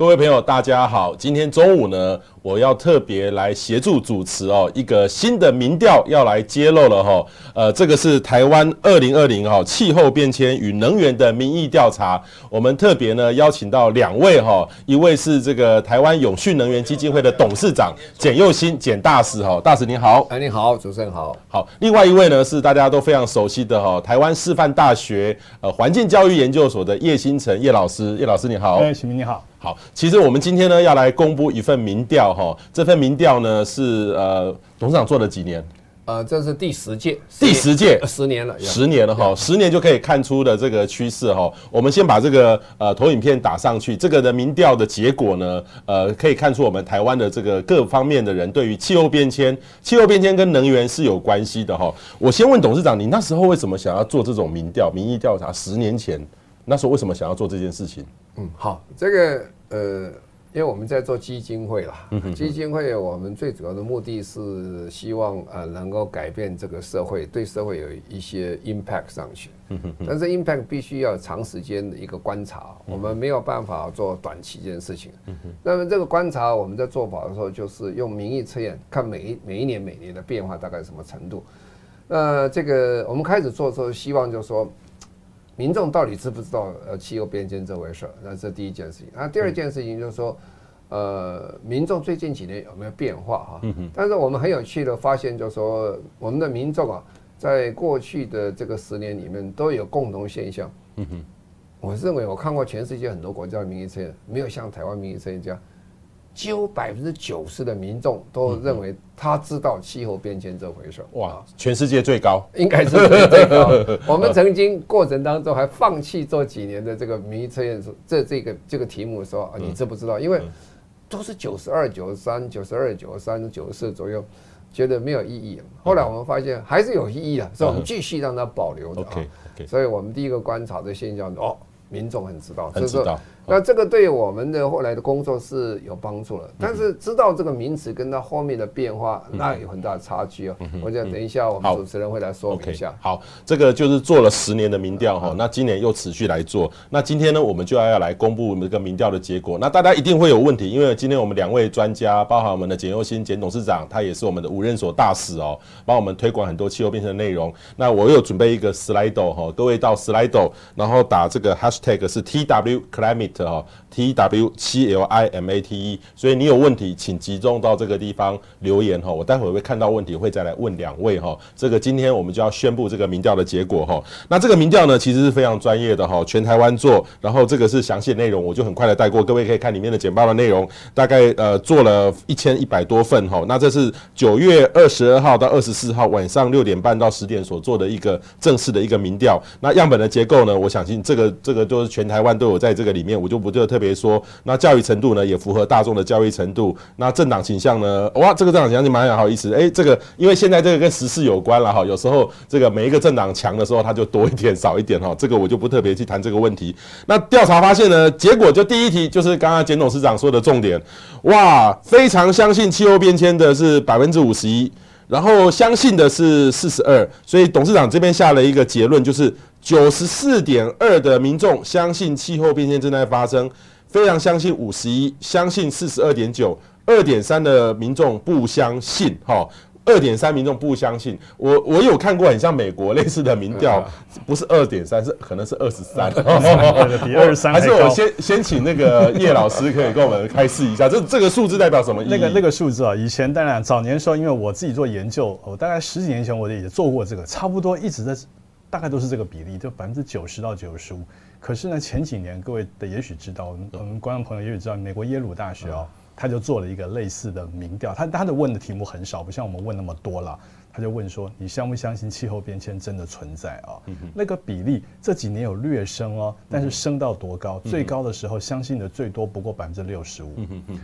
各位朋友，大家好。今天中午呢，我要特别来协助主持哦，一个新的民调要来揭露了哈。呃，这个是台湾二零二零哈气候变迁与能源的民意调查。我们特别呢邀请到两位哈，一位是这个台湾永续能源基金会的董事长简佑新简大使哈，大使您好。哎，你好，主持人好。好，另外一位呢是大家都非常熟悉的哈，台湾师范大学呃环境教育研究所的叶新成叶老师，叶老师你好。哎，启明你好。好，其实我们今天呢要来公布一份民调哈，这份民调呢是呃董事长做了几年？呃，这是第十届，第十届，十年了，十年了哈，十年就可以看出的这个趋势哈。我们先把这个呃投影片打上去，这个的民调的结果呢，呃，可以看出我们台湾的这个各方面的人对于气候变迁、气候变迁跟能源是有关系的哈。我先问董事长，你那时候为什么想要做这种民调、民意调查？十年前那时候为什么想要做这件事情？嗯，好，这个呃，因为我们在做基金会啦，基金会我们最主要的目的是希望呃能够改变这个社会，对社会有一些 impact 上去。但是 impact 必须要长时间的一个观察，我们没有办法做短期这件事情。嗯那么这个观察我们在做法的时候，就是用民意测验，看每一每一年每年的变化大概什么程度。那这个我们开始做的时候，希望就是说。民众到底知不知道呃气候变迁这回事儿？那这第一件事情。那第二件事情就是说，呃，民众最近几年有没有变化哈？但是我们很有趣的发现，就是说我们的民众啊，在过去的这个十年里面都有共同现象。我认为我看过全世界很多国家的民意测验，没有像台湾民意测验这样。几乎百分之九十的民众都认为他知道气候变迁这回事。哇，全世界最高，应该是最最高。我们曾经过程当中还放弃做几年的这个民意测验，这这个这个题目说啊，你知不知道？因为都是九十二、九十三、九十二、九十三、九十四左右，觉得没有意义。后来我们发现还是有意义的，所以我们继续让它保留的。OK，所以我们第一个观察的现象哦，民众很知道，很知道。那这个对我们的后来的工作是有帮助了，但是知道这个名词跟它后面的变化，那有很大的差距哦。我想等一下我们主持人会来说明一下。好，这个就是做了十年的民调哈，那今年又持续来做。那今天呢，我们就要要来公布这个民调的结果。那大家一定会有问题，因为今天我们两位专家，包含我们的简又新简董事长，他也是我们的五任所大使哦，帮我们推广很多气候变迁的内容。那我有准备一个 Slido 哈，各位到 Slido，然后打这个 Hashtag 是 TW Climate 哈。T W 七 L I M A T E，所以你有问题，请集中到这个地方留言哈。我待会会看到问题，会再来问两位哈。这个今天我们就要宣布这个民调的结果哈。那这个民调呢，其实是非常专业的哈，全台湾做，然后这个是详细内容，我就很快的带过，各位可以看里面的简报的内容，大概呃做了一千一百多份哈。那这是九月二十二号到二十四号晚上六点半到十点所做的一个正式的一个民调。那样本的结构呢，我相信这个这个都是全台湾都有在这个里面，我就不就特别说。那教育程度呢，也符合大众的教育程度。那政党倾向呢，哇，这个政党倾向就蛮好意思。哎，这个因为现在这个跟时事有关了哈，有时候这个每一个政党强的时候，它就多一点少一点哈。这个我就不特别去谈这个问题。那调查发现呢，结果就第一题就是刚刚简董事长说的重点，哇，非常相信气候变迁的是百分之五十一，然后相信的是四十二，所以董事长这边下了一个结论，就是九十四点二的民众相信气候变迁正在发生。非常相信五十一，相信四十二点九，二点三的民众不相信，哈，二点三民众不相信。我我有看过很像美国类似的民调，不是二点三，是可能是二十三，比 二十三 还是我先先请那个叶老师可以跟我们开示一下，这这个数字代表什么？那个那个数字啊，以前当然早年时候，因为我自己做研究，我大概十几年前我也做过这个，差不多一直在大概都是这个比例，就百分之九十到九十五。可是呢，前几年各位的也许知道，我们观众朋友也许知道，美国耶鲁大学哦，他就做了一个类似的民调，他他的问的题目很少，不像我们问那么多了，他就问说，你相不相信气候变迁真的存在啊？那个比例这几年有略升哦，但是升到多高？最高的时候相信的最多不过百分之六十五，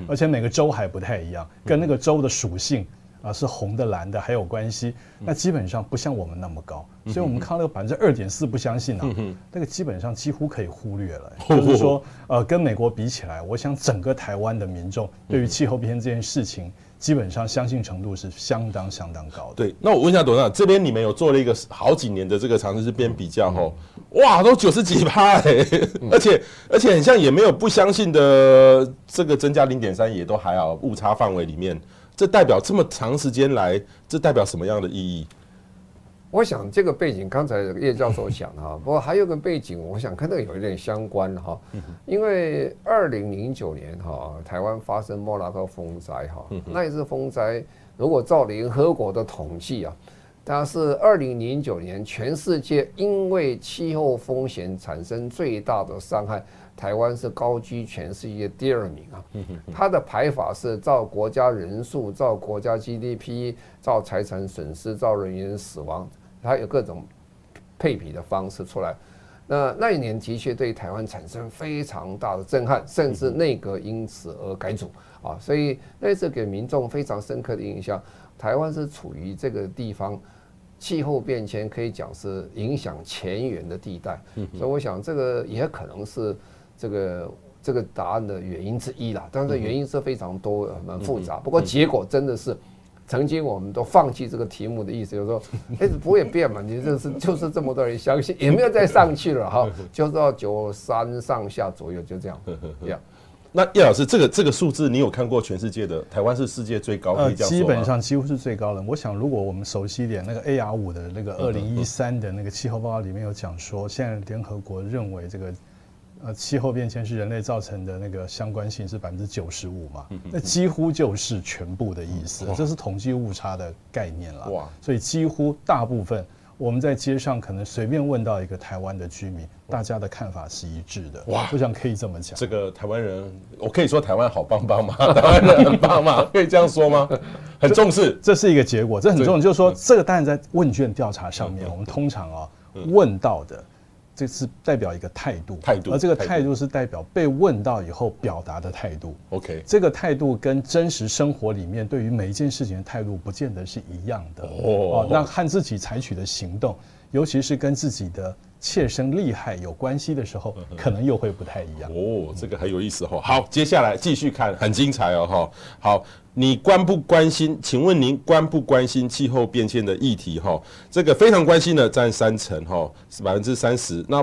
而且每个州还不太一样，跟那个州的属性。啊是红的蓝的还有关系，那基本上不像我们那么高，所以我们看到那个百分之二点四不相信啊，那个基本上几乎可以忽略了，就是说呃跟美国比起来，我想整个台湾的民众对于气候变迁这件事情。基本上相信程度是相当相当高的。对，那我问一下董事长，这边你们有做了一个好几年的这个长时间比较吼，哇，都九十几趴哎，而且而且很像也没有不相信的这个增加零点三，也都还好，误差范围里面，这代表这么长时间来，这代表什么样的意义？我想这个背景，刚才叶教授讲哈，不过还有个背景，我想跟这个有一点相关哈，因为二零零九年哈，台湾发生莫拉克风灾哈，那一次风灾，如果照联合国的统计啊，它是二零零九年全世界因为气候风险产生最大的伤害。台湾是高居全世界第二名啊，它的排法是照国家人数、照国家 GDP、照财产损失、照人员死亡，它有各种配比的方式出来。那那一年的确对台湾产生非常大的震撼，甚至内阁因此而改组啊，所以那次给民众非常深刻的印象。台湾是处于这个地方，气候变迁可以讲是影响前沿的地带，所以我想这个也可能是。这个这个答案的原因之一啦，但是原因是非常多，蛮复杂。不过结果真的是，曾经我们都放弃这个题目的意思，就是说，哎，不会变嘛？你这是就是这么多人相信，也没有再上去了哈，就是到九三上下左右，就这样。这那叶老师，这个这个数字你有看过全世界的？台湾是世界最高，可以这样说吗？基本上几乎是最高的。我想，如果我们熟悉一点，那个 AR 五的那个二零一三的那个气候报告里面有讲说，现在联合国认为这个。呃，气候变迁是人类造成的，那个相关性是百分之九十五嘛？那几乎就是全部的意思，这是统计误差的概念了。哇！所以几乎大部分我们在街上可能随便问到一个台湾的居民，大家的看法是一致的。哇！我想可以这么讲。这个台湾人，我可以说台湾好棒棒吗？台湾人很棒吗？可以这样说吗？很重视，这是一个结果，这很重要。就是说，这个当然在问卷调查上面，我们通常啊问到的。这是代表一个态度，态度，而这个态度是代表被问到以后表达的态度。OK，这个态度跟真实生活里面对于每一件事情的态度不见得是一样的。哦，那和自己采取的行动，尤其是跟自己的切身利害有关系的时候，可能又会不太一样。哦，这个很有意思哈。好，接下来继续看，很精彩哦哈。好。你关不关心？请问您关不关心气候变迁的议题？哈，这个非常关心的占三成，哈，是百分之三十。那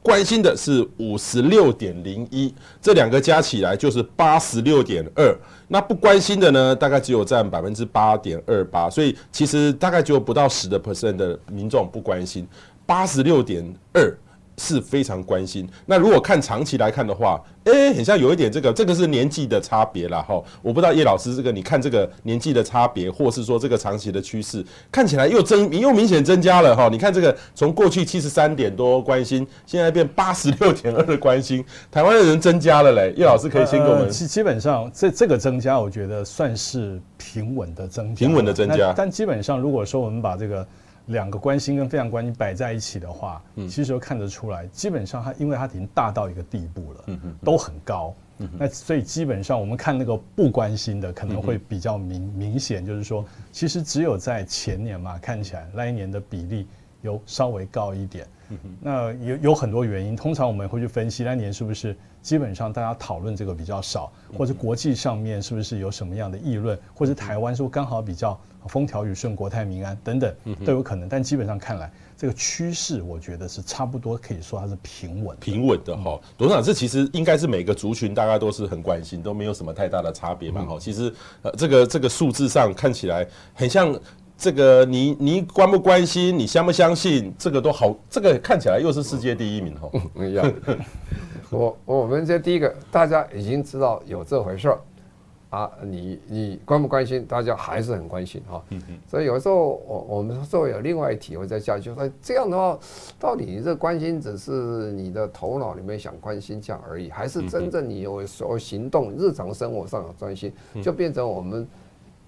关心的是五十六点零一，这两个加起来就是八十六点二。那不关心的呢，大概只有占百分之八点二八。所以其实大概只有不到十的 percent 的民众不关心，八十六点二。是非常关心。那如果看长期来看的话，哎、欸，很像有一点这个，这个是年纪的差别啦。哈。我不知道叶老师这个，你看这个年纪的差别，或是说这个长期的趋势，看起来又增又明显增加了哈。你看这个从过去七十三点多关心，现在变八十六点二的关心，台湾的人增加了嘞。叶老师可以先给我们。基基本上这这个增加，我觉得算是平稳的增加，平稳的增加。但基本上如果说我们把这个。两个关心跟非常关心摆在一起的话，其实都看得出来，基本上它因为它已经大到一个地步了，都很高。那所以基本上我们看那个不关心的可能会比较明明显，就是说，其实只有在前年嘛，看起来那一年的比例有稍微高一点。那有有很多原因，通常我们会去分析那年是不是基本上大家讨论这个比较少，或者国际上面是不是有什么样的议论，或者台湾是不是刚好比较。风调雨顺，国泰民安等等都有可能，但基本上看来，这个趋势我觉得是差不多，可以说它是平稳、平稳的哈。董事长，这其实应该是每个族群大家都是很关心，都没有什么太大的差别嘛哈。其实呃，这个这个数字上看起来很像这个你你关不关心，你相不相信，这个都好，这个看起来又是世界第一名哈。一样。我我们这第一个，大家已经知道有这回事儿。啊，你你关不关心？大家还是很关心哈。所以有时候我我们说有另外一题，我在下就说这样的话，到底这关心只是你的头脑里面想关心这样而已，还是真正你有所行动，日常生活上的关心，就变成我们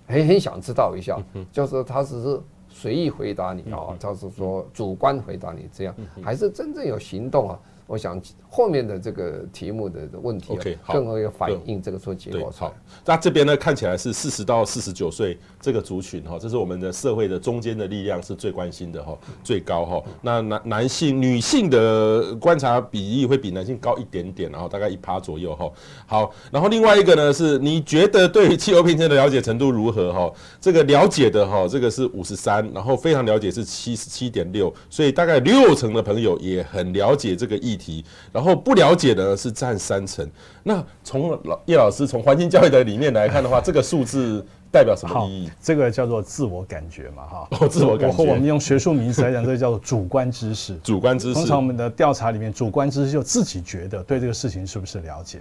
很很想知道一下，就是他只是随意回答你啊，他是说主观回答你这样，还是真正有行动啊？我想后面的这个题目的问题，OK，更会反映这个做结果。好，那这边呢看起来是四十到四十九岁这个族群哈，这是我们的社会的中间的力量是最关心的哈，最高哈。那男男性、女性的观察比例会比男性高一点点，然后大概一趴左右哈。好，然后另外一个呢是你觉得对气候变迁的了解程度如何哈？这个了解的哈，这个是五十三，然后非常了解是七十七点六，所以大概六成的朋友也很了解这个议题，然后不了解的是占三成。那从老叶老师从环境教育的理念来看的话，这个数字代表什么意义？这个叫做自我感觉嘛，哈。哦，自我感觉。我们用学术名词来讲，这个叫做主观知识。主观知识。通常我们的调查里面，主观知识就自己觉得对这个事情是不是了解。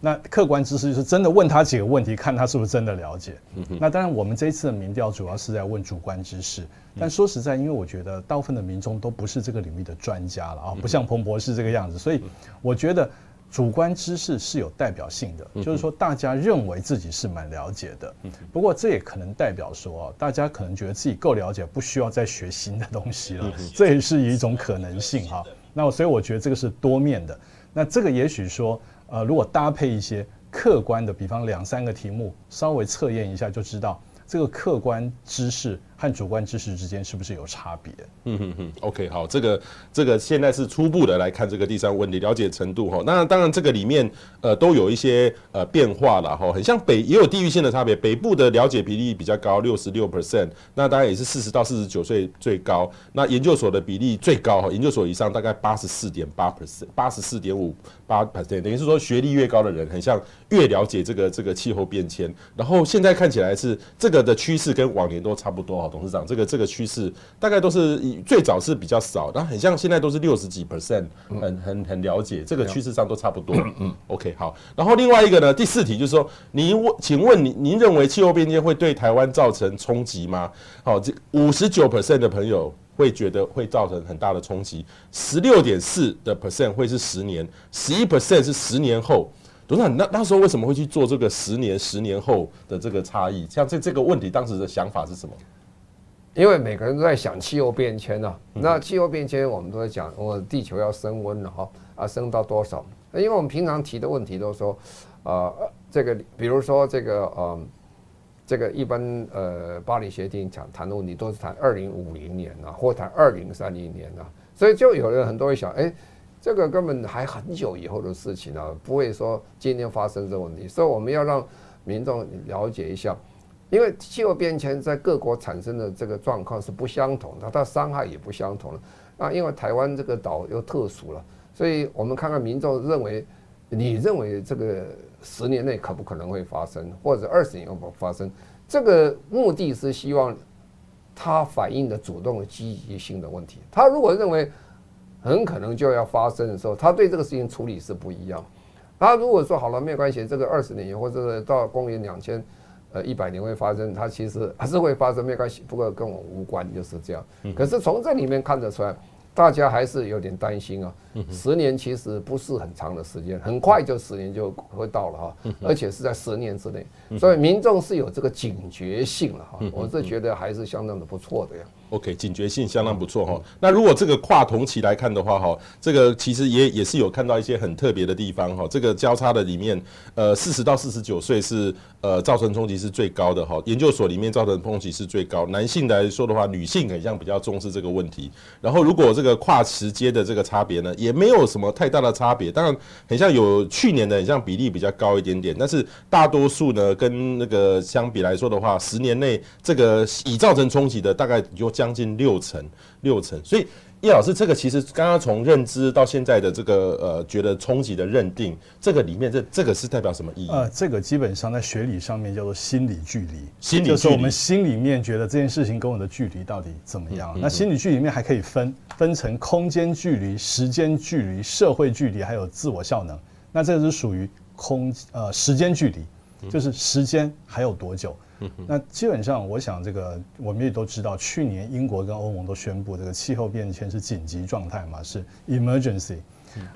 那客观知识就是真的问他几个问题，看他是不是真的了解。那当然，我们这一次的民调主要是在问主观知识。但说实在，因为我觉得大部分的民众都不是这个领域的专家了啊，不像彭博士这个样子，所以我觉得。主观知识是有代表性的，就是说大家认为自己是蛮了解的。不过这也可能代表说，大家可能觉得自己够了解，不需要再学新的东西了。这也是一种可能性哈。那所以我觉得这个是多面的。那这个也许说，呃，如果搭配一些客观的，比方两三个题目，稍微测验一下就知道。这个客观知识和主观知识之间是不是有差别？嗯哼哼，OK，好，这个这个现在是初步的来看这个第三个问题了解程度哈。那当然这个里面呃都有一些呃变化了哈，很像北也有地域性的差别，北部的了解比例比较高，六十六 percent，那当然也是四十到四十九岁最高。那研究所的比例最高哈，研究所以上大概八十四点八 percent，八十四点五八 percent，等于是说学历越高的人，很像越了解这个这个气候变迁。然后现在看起来是这个。的趋势跟往年都差不多哈，董事长，这个这个趋势大概都是最早是比较少，但很像现在都是六十几 percent，很很很了解，这个趋势上都差不多。嗯，OK，好。然后另外一个呢，第四题就是说，您问，请问您您认为气候变迁会对台湾造成冲击吗？好，这五十九 percent 的朋友会觉得会造成很大的冲击，十六点四的 percent 会是十年，十一 percent 是十年后。董事长，那那时候为什么会去做这个十年、十年后的这个差异？像这这个问题，当时的想法是什么？因为每个人都在想气候变迁啊。那气候变迁，我们都在讲，我地球要升温了哈，啊，升到多少？因为我们平常提的问题都说，啊，这个比如说这个，嗯，这个一般呃，巴黎协定讲谈的问题都是谈二零五零年啊，或谈二零三零年啊，所以就有人很多会想，哎。这个根本还很久以后的事情啊，不会说今天发生这个问题，所以我们要让民众了解一下，因为气候变迁在各国产生的这个状况是不相同的，它伤害也不相同了。那因为台湾这个岛又特殊了，所以我们看看民众认为，你认为这个十年内可不可能会发生，或者二十年后发生？这个目的是希望他反映的主动的积极性的问题。他如果认为，很可能就要发生的时候，他对这个事情处理是不一样。他如果说好了，没有关系，这个二十年以后或者到公元两千呃一百年会发生，它其实还是会发生，没关系，不过跟我无关，就是这样。可是从这里面看得出来。大家还是有点担心啊，十年其实不是很长的时间，很快就十年就会到了哈，而且是在十年之内，所以民众是有这个警觉性了哈，我是觉得还是相当的不错的呀。OK，警觉性相当不错哈。那如果这个跨同期来看的话哈，这个其实也也是有看到一些很特别的地方哈。这个交叉的里面，呃，四十到四十九岁是呃造成冲击是最高的哈，研究所里面造成冲击是最高。男性来说的话，女性很像比较重视这个问题。然后如果这个跨时间的这个差别呢，也没有什么太大的差别。当然，很像有去年的，很像比例比较高一点点。但是大多数呢，跟那个相比来说的话，十年内这个已造成冲击的，大概就将近六成，六成。所以。叶老师，这个其实刚刚从认知到现在的这个呃，觉得冲击的认定，这个里面这这个是代表什么意义？呃，这个基本上在学理上面叫做心理距离，心理就是我们心里面觉得这件事情跟我的距离到底怎么样？嗯嗯、那心理距离里面还可以分分成空间距离、时间距离、社会距离，还有自我效能。那这个是属于空呃时间距离，就是时间还有多久？那基本上，我想这个我们也都知道，去年英国跟欧盟都宣布这个气候变迁是紧急状态嘛，是 emergency。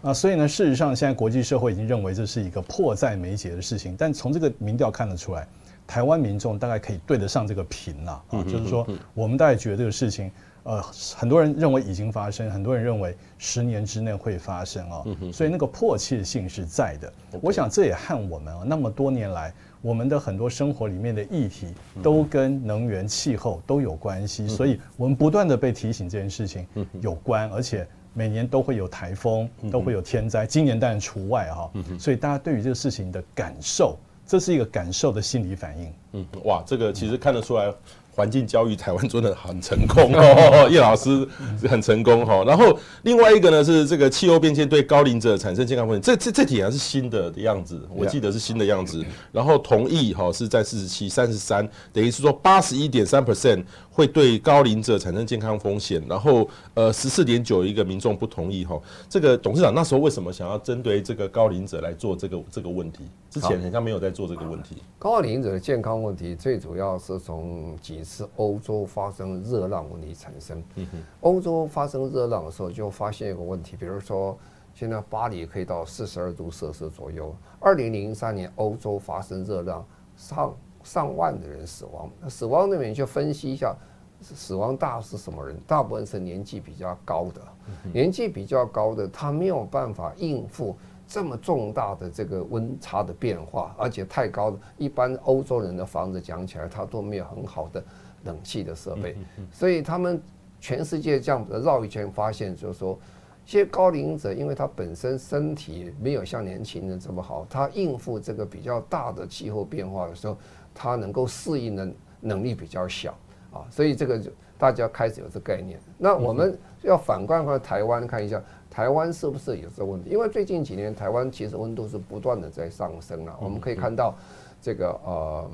啊，所以呢，事实上现在国际社会已经认为这是一个迫在眉睫的事情。但从这个民调看得出来，台湾民众大概可以对得上这个频了啊，就是说我们大概觉得这个事情呃，很多人认为已经发生，很多人认为十年之内会发生啊，所以那个迫切性是在的。我想这也和我们啊那么多年来我们的很多生活里面的议题都跟能源、气候都有关系，所以我们不断的被提醒这件事情有关，而且每年都会有台风，都会有天灾，今年当然除外哈。所以大家对于这个事情的感受，这是一个感受的心理反应。嗯，哇，这个其实看得出来。环境教育台湾做的很成功 哦，叶老师很成功哈。然后另外一个呢是这个气候变迁对高龄者产生健康问题，这这这题还是新的的样子，我记得是新的样子。然后同意哈是在四十七、三十三，等于是说八十一点三 percent 会对高龄者产生健康风险。然后呃十四点九一个民众不同意哈。这个董事长那时候为什么想要针对这个高龄者来做这个这个问题？之前好像没有在做这个问题。高龄者的健康问题最主要是从几。次欧洲发生热浪问题产生。欧洲发生热浪的时候，就发现一个问题，比如说现在巴黎可以到四十二度摄氏左右。二零零三年欧洲发生热浪，上上万的人死亡。死亡那边就分析一下，死亡大是什么人？大部分是年纪比较高的，年纪比较高的他没有办法应付。这么重大的这个温差的变化，而且太高了，一般欧洲人的房子讲起来，他都没有很好的冷气的设备，所以他们全世界这样绕一圈，发现就是说，一些高龄者，因为他本身身体没有像年轻人这么好，他应付这个比较大的气候变化的时候，他能够适应的能力比较小啊，所以这个就大家开始有这个概念。那我们要反观回台湾看一下。台湾是不是有这个问题？因为最近几年台湾其实温度是不断的在上升了。我们可以看到，这个呃，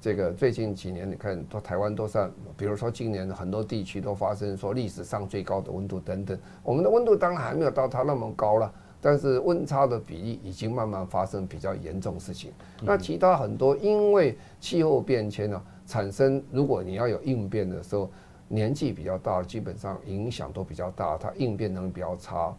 这个最近几年你看，都台湾都算，比如说今年很多地区都发生说历史上最高的温度等等。我们的温度当然还没有到它那么高了，但是温差的比例已经慢慢发生比较严重事情。那其他很多因为气候变迁呢产生，如果你要有应变的时候。年纪比较大，基本上影响都比较大，它应变能力比较差，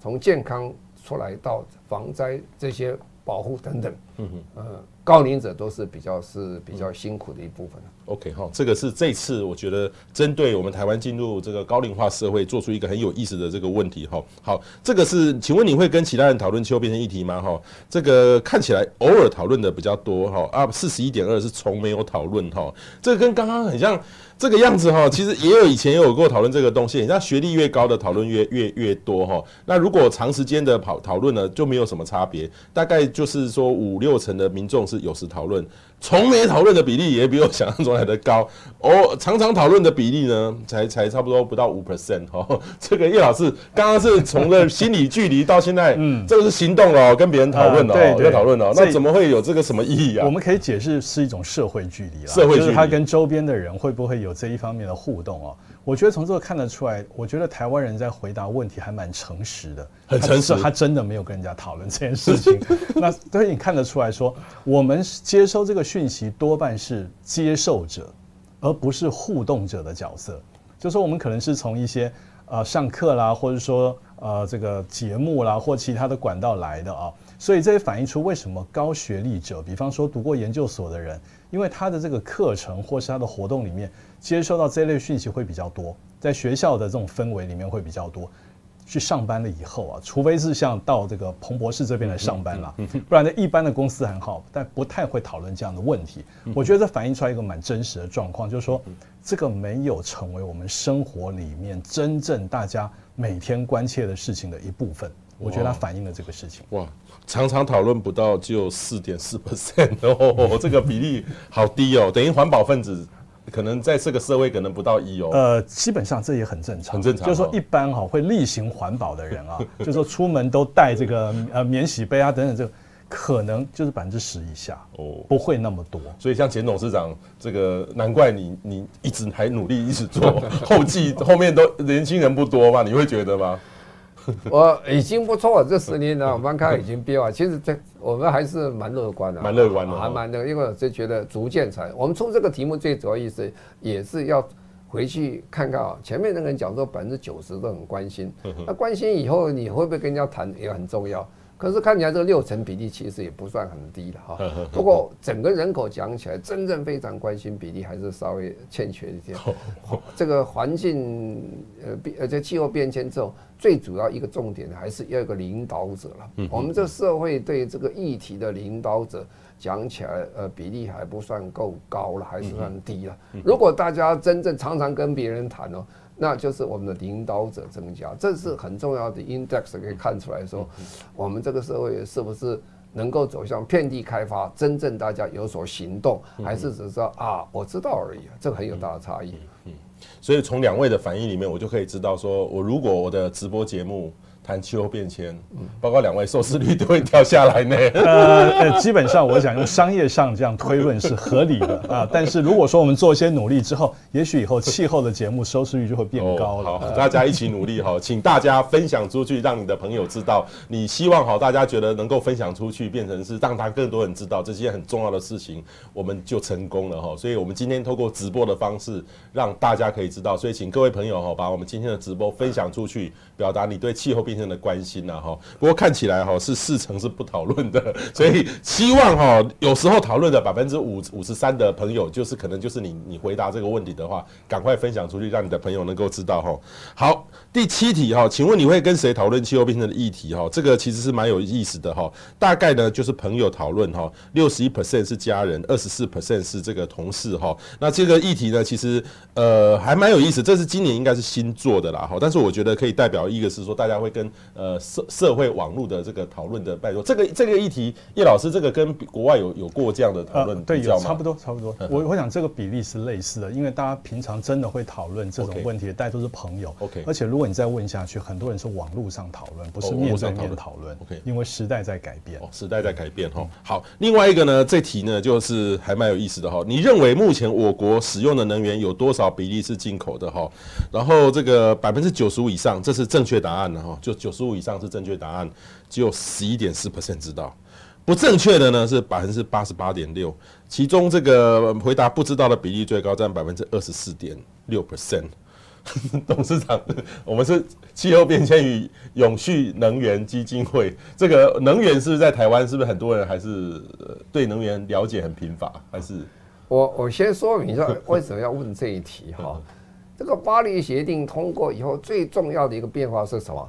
从健康出来到防灾这些保护等等，嗯高龄者都是比较是比较辛苦的一部分。OK 哈，这个是这次我觉得针对我们台湾进入这个高龄化社会，做出一个很有意思的这个问题哈。好，这个是，请问你会跟其他人讨论气候变迁议题吗？哈，这个看起来偶尔讨论的比较多哈，啊，四十一点二是从没有讨论哈，这个跟刚刚很像。这个样子哈，其实也有以前也有过讨论这个东西，像学历越高的讨论越越越多哈。那如果长时间的讨讨论呢，就没有什么差别，大概就是说五六成的民众是有时讨论。从没讨论的比例也比我想象中来的高哦，常常讨论的比例呢，才才差不多不到五 percent 哦。这个叶老师刚刚是从了心理距离到现在，嗯，这个是行动了，跟别人讨论了，对，在讨论了，那怎么会有这个什么意义啊？我们可以解释是一种社会距离了，社会距离，他跟周边的人会不会有这一方面的互动哦？我觉得从这个看得出来，我觉得台湾人在回答问题还蛮诚实的，很诚实，他真的没有跟人家讨论这件事情。那所以你看得出来说，我们接收这个讯息多半是接受者，而不是互动者的角色。就说我们可能是从一些呃上课啦，或者说呃这个节目啦，或其他的管道来的啊。所以这也反映出为什么高学历者，比方说读过研究所的人，因为他的这个课程或是他的活动里面。接收到这类讯息会比较多，在学校的这种氛围里面会比较多。去上班了以后啊，除非是像到这个彭博士这边来上班了，不然呢，一般的公司很好，但不太会讨论这样的问题。我觉得这反映出来一个蛮真实的状况，就是说这个没有成为我们生活里面真正大家每天关切的事情的一部分。我觉得它反映了这个事情。哇，常常讨论不到只有四点四 percent 哦，这个比例好低哦，等于环保分子。可能在这个社会可能不到一哦。呃，基本上这也很正常，很正常。就是说一般哈会例行环保的人啊，就是说出门都带这个呃免洗杯啊等等，这个可能就是百分之十以下哦，不会那么多。所以像简董事长这个，难怪你你一直还努力一直做，后继后面都年轻人不多嘛，你会觉得吗？我已经不错了，这十年呢，我们看已经变化。其实这我们还是蛮乐观的，蛮乐观的，还蛮的，因为我就觉得逐渐才。我们出这个题目最主要意思也是要回去看看啊。前面那个人讲说百分之九十都很关心，那关心以后你会不会跟人家谈也很重要。可是看起来这个六成比例其实也不算很低的哈。不过整个人口讲起来，真正非常关心比例还是稍微欠缺一点。这个环境呃变而且气候变迁之后，最主要一个重点还是要有个领导者了。我们这社会对这个议题的领导者讲起来，呃比例还不算够高了，还是算低了。如果大家真正常常跟别人谈哦。那就是我们的领导者增加，这是很重要的 index 可以看出来说，我们这个社会是不是能够走向遍地开发，真正大家有所行动，还是只是说啊我知道而已，这个很有大的差异。所以从两位的反应里面，我就可以知道说，我如果我的直播节目。谈气候变迁，包括两位收视率都会掉下来呢。呃，基本上我想用商业上这样推论是合理的啊。但是如果说我们做一些努力之后，也许以后气候的节目收视率就会变高了。好，大家一起努力哈，请大家分享出去，让你的朋友知道。你希望好，大家觉得能够分享出去，变成是让他更多人知道这些很重要的事情，我们就成功了哈。所以我们今天透过直播的方式，让大家可以知道。所以请各位朋友哈，把我们今天的直播分享出去，表达你对气候变迁的关心了哈，不过看起来哈是四成是不讨论的，所以希望哈有时候讨论的百分之五五十三的朋友，就是可能就是你你回答这个问题的话，赶快分享出去，让你的朋友能够知道哈。好，第七题哈，请问你会跟谁讨论气候变迁的议题哈？这个其实是蛮有意思的哈，大概呢就是朋友讨论哈，六十一 percent 是家人，二十四 percent 是这个同事哈。那这个议题呢，其实呃还蛮有意思，这是今年应该是新做的啦哈，但是我觉得可以代表一个是说大家会跟呃。呃，社社会网络的这个讨论的，拜托，这个这个议题，叶老师，这个跟国外有有过这样的讨论，对，有差不多差不多。我我想这个比例是类似的，因为大家平常真的会讨论这种问题，大家都是朋友。OK，而且如果你再问下去，很多人是网络上讨论，不是面对面讨论。OK，因为时代在改变，哦时代在改变哈。好，另外一个呢，这题呢就是还蛮有意思的哈。你认为目前我国使用的能源有多少比例是进口的哈？然后这个百分之九十五以上，这是正确答案的哈，就九十五。以上是正确答案，只有十一点四 percent 知道，不正确的呢是百分之八十八点六，其中这个回答不知道的比例最高，占百分之二十四点六 percent。董事长，我们是气候变迁与永续能源基金会，这个能源是不是在台湾？是不是很多人还是对能源了解很贫乏？还是我我先说明一下为什么要问这一题哈？这个巴黎协定通过以后，最重要的一个变化是什么？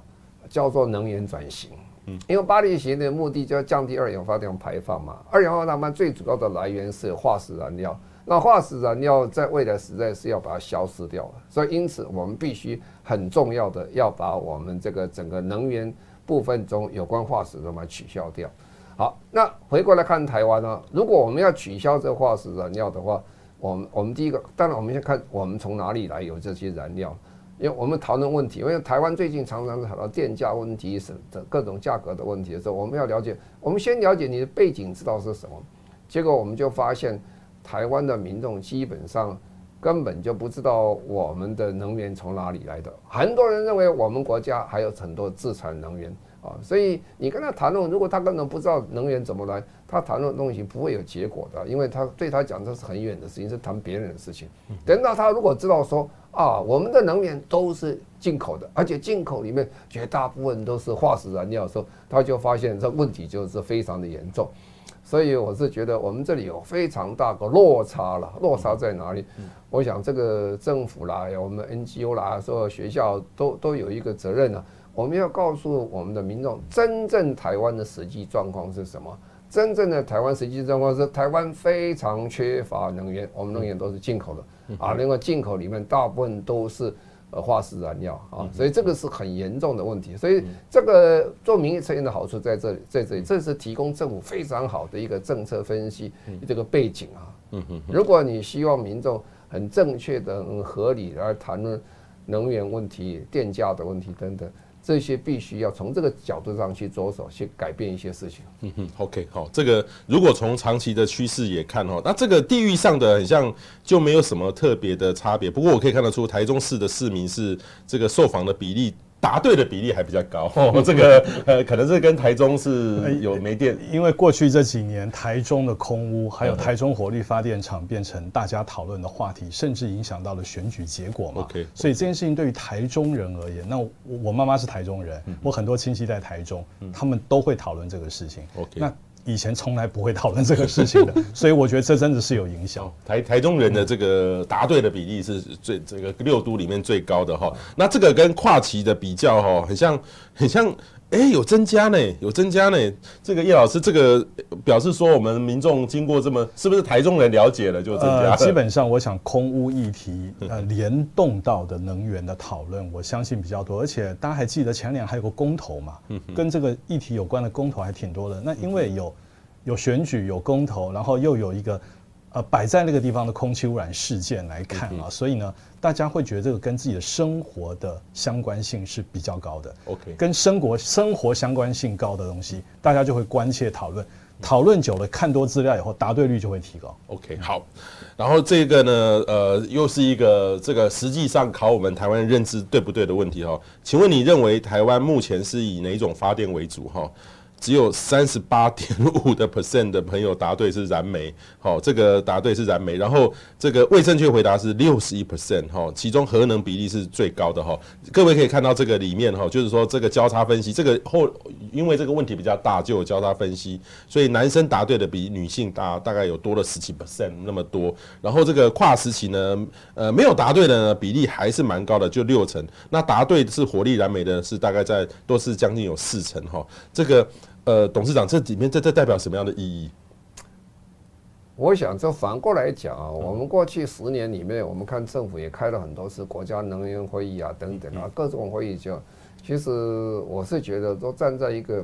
叫做能源转型，嗯，因为巴黎协定的目的就要降低二氧化碳排放嘛。二氧化碳排最主要的来源是化石燃料，那化石燃料在未来实在是要把它消失掉了，所以因此我们必须很重要的要把我们这个整个能源部分中有关化石的嘛取消掉。好，那回过来看台湾呢，如果我们要取消这化石燃料的话，我们我们第一个，当然我们先看我们从哪里来有这些燃料。因为我们讨论问题，因为台湾最近常常讨论电价问题什么的各种价格的问题的时候，我们要了解，我们先了解你的背景，知道是什么。结果我们就发现，台湾的民众基本上根本就不知道我们的能源从哪里来的。很多人认为我们国家还有很多自产能源啊，所以你跟他谈论，如果他根本不知道能源怎么来，他谈论东西不会有结果的，因为他对他讲这是很远的事情，是谈别人的事情。等到他如果知道说，啊，我们的能源都是进口的，而且进口里面绝大部分都是化石燃料的时候，他就发现这问题就是非常的严重。所以我是觉得我们这里有非常大的落差了，落差在哪里？我想这个政府啦，我们 NGO 啦，所有学校都都有一个责任呢。我们要告诉我们的民众，真正台湾的实际状况是什么？真正的台湾实际状况是台湾非常缺乏能源，我们能源都是进口的。啊，另外进口里面大部分都是呃化石燃料啊，所以这个是很严重的问题。所以这个做民意测验的好处在这里，在这里，这是提供政府非常好的一个政策分析这个背景啊。如果你希望民众很正确的、很合理来谈论能源问题、电价的问题等等。这些必须要从这个角度上去着手，去改变一些事情。嗯哼，OK，好，这个如果从长期的趋势也看哦，那这个地域上的很像就没有什么特别的差别。不过我可以看得出，台中市的市民是这个受访的比例答对的比例还比较高，哦、这个呃，可能是跟台中是有煤电，因为过去这几年台中的空屋，还有台中火力发电厂变成大家讨论的话题，甚至影响到了选举结果嘛。OK，所以这件事情对于台中人而言，那我我妈妈是台中人，我很多亲戚在台中，他们都会讨论这个事情。OK，那。以前从来不会讨论这个事情的，所以我觉得这真的是有影响。台台中人的这个答对的比例是最这个六都里面最高的哈。那这个跟跨旗的比较哈，很像很像，哎，有增加呢，有增加呢。这个叶老师，这个表示说我们民众经过这么，是不是台中人了解了就增加？基本上，我想空污议题呃 联动到的能源的讨论，我相信比较多。而且大家还记得前两年还有个公投嘛，跟这个议题有关的公投还挺多的。那因为有。有选举，有公投，然后又有一个，呃，摆在那个地方的空气污染事件来看啊，所以呢，大家会觉得这个跟自己的生活的相关性是比较高的。OK，跟生活生活相关性高的东西，大家就会关切讨论，讨论久了，看多资料以后，答对率就会提高。OK，好，然后这个呢，呃，又是一个这个实际上考我们台湾认知对不对的问题哈？请问你认为台湾目前是以哪一种发电为主哈？只有三十八点五的 percent 的朋友答对是燃煤，好，这个答对是燃煤，然后这个未正确回答是六十一 percent 哈，其中核能比例是最高的哈。各位可以看到这个里面哈，就是说这个交叉分析，这个后因为这个问题比较大，就有交叉分析，所以男生答对的比女性大，大概有多了十几 percent 那么多。然后这个跨时期呢，呃，没有答对的呢比例还是蛮高的，就六成。那答对是火力燃煤的是大概在都是将近有四成哈，这个。呃，董事长，这里面这这代表什么样的意义？我想，这反过来讲啊，我们过去十年里面，我们看政府也开了很多次国家能源会议啊，等等啊，各种会议就，其实我是觉得，都站在一个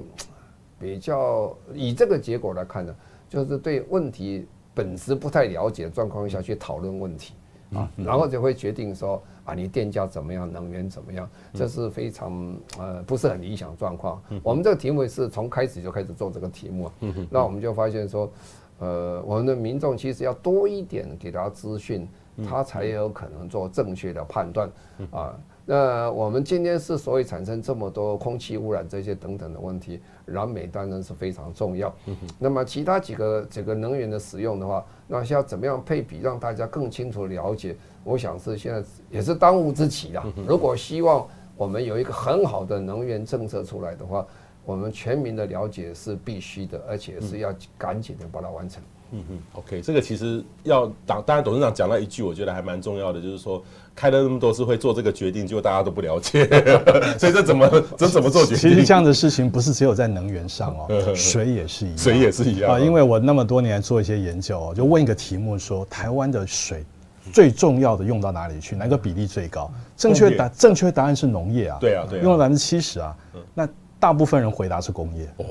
比较以这个结果来看呢，就是对问题本质不太了解的状况下去讨论问题啊，然后就会决定说。啊，你电价怎么样？能源怎么样？这是非常呃不是很理想状况。我们这个题目是从开始就开始做这个题目，那我们就发现说，呃，我们的民众其实要多一点给他资讯，他才有可能做正确的判断啊。那我们今天之所以产生这么多空气污染这些等等的问题，燃煤当然是非常重要。那么其他几个这个能源的使用的话，那需要怎么样配比，让大家更清楚了解？我想是现在也是当务之急啦。如果希望我们有一个很好的能源政策出来的话，我们全民的了解是必须的，而且是要赶紧的把它完成。嗯嗯，OK，这个其实要当当然董事长讲了一句，我觉得还蛮重要的，就是说开了那么多次会做这个决定，结果大家都不了解，所以这怎么这怎么做决定？其实这样的事情不是只有在能源上哦，水也是一样，水也是一样啊。因为我那么多年做一些研究，就问一个题目说，台湾的水最重要的用到哪里去？哪个比例最高？正确答正确答案是农业啊，对啊对，用了百分之七十啊，那。大部分人回答是工业哦，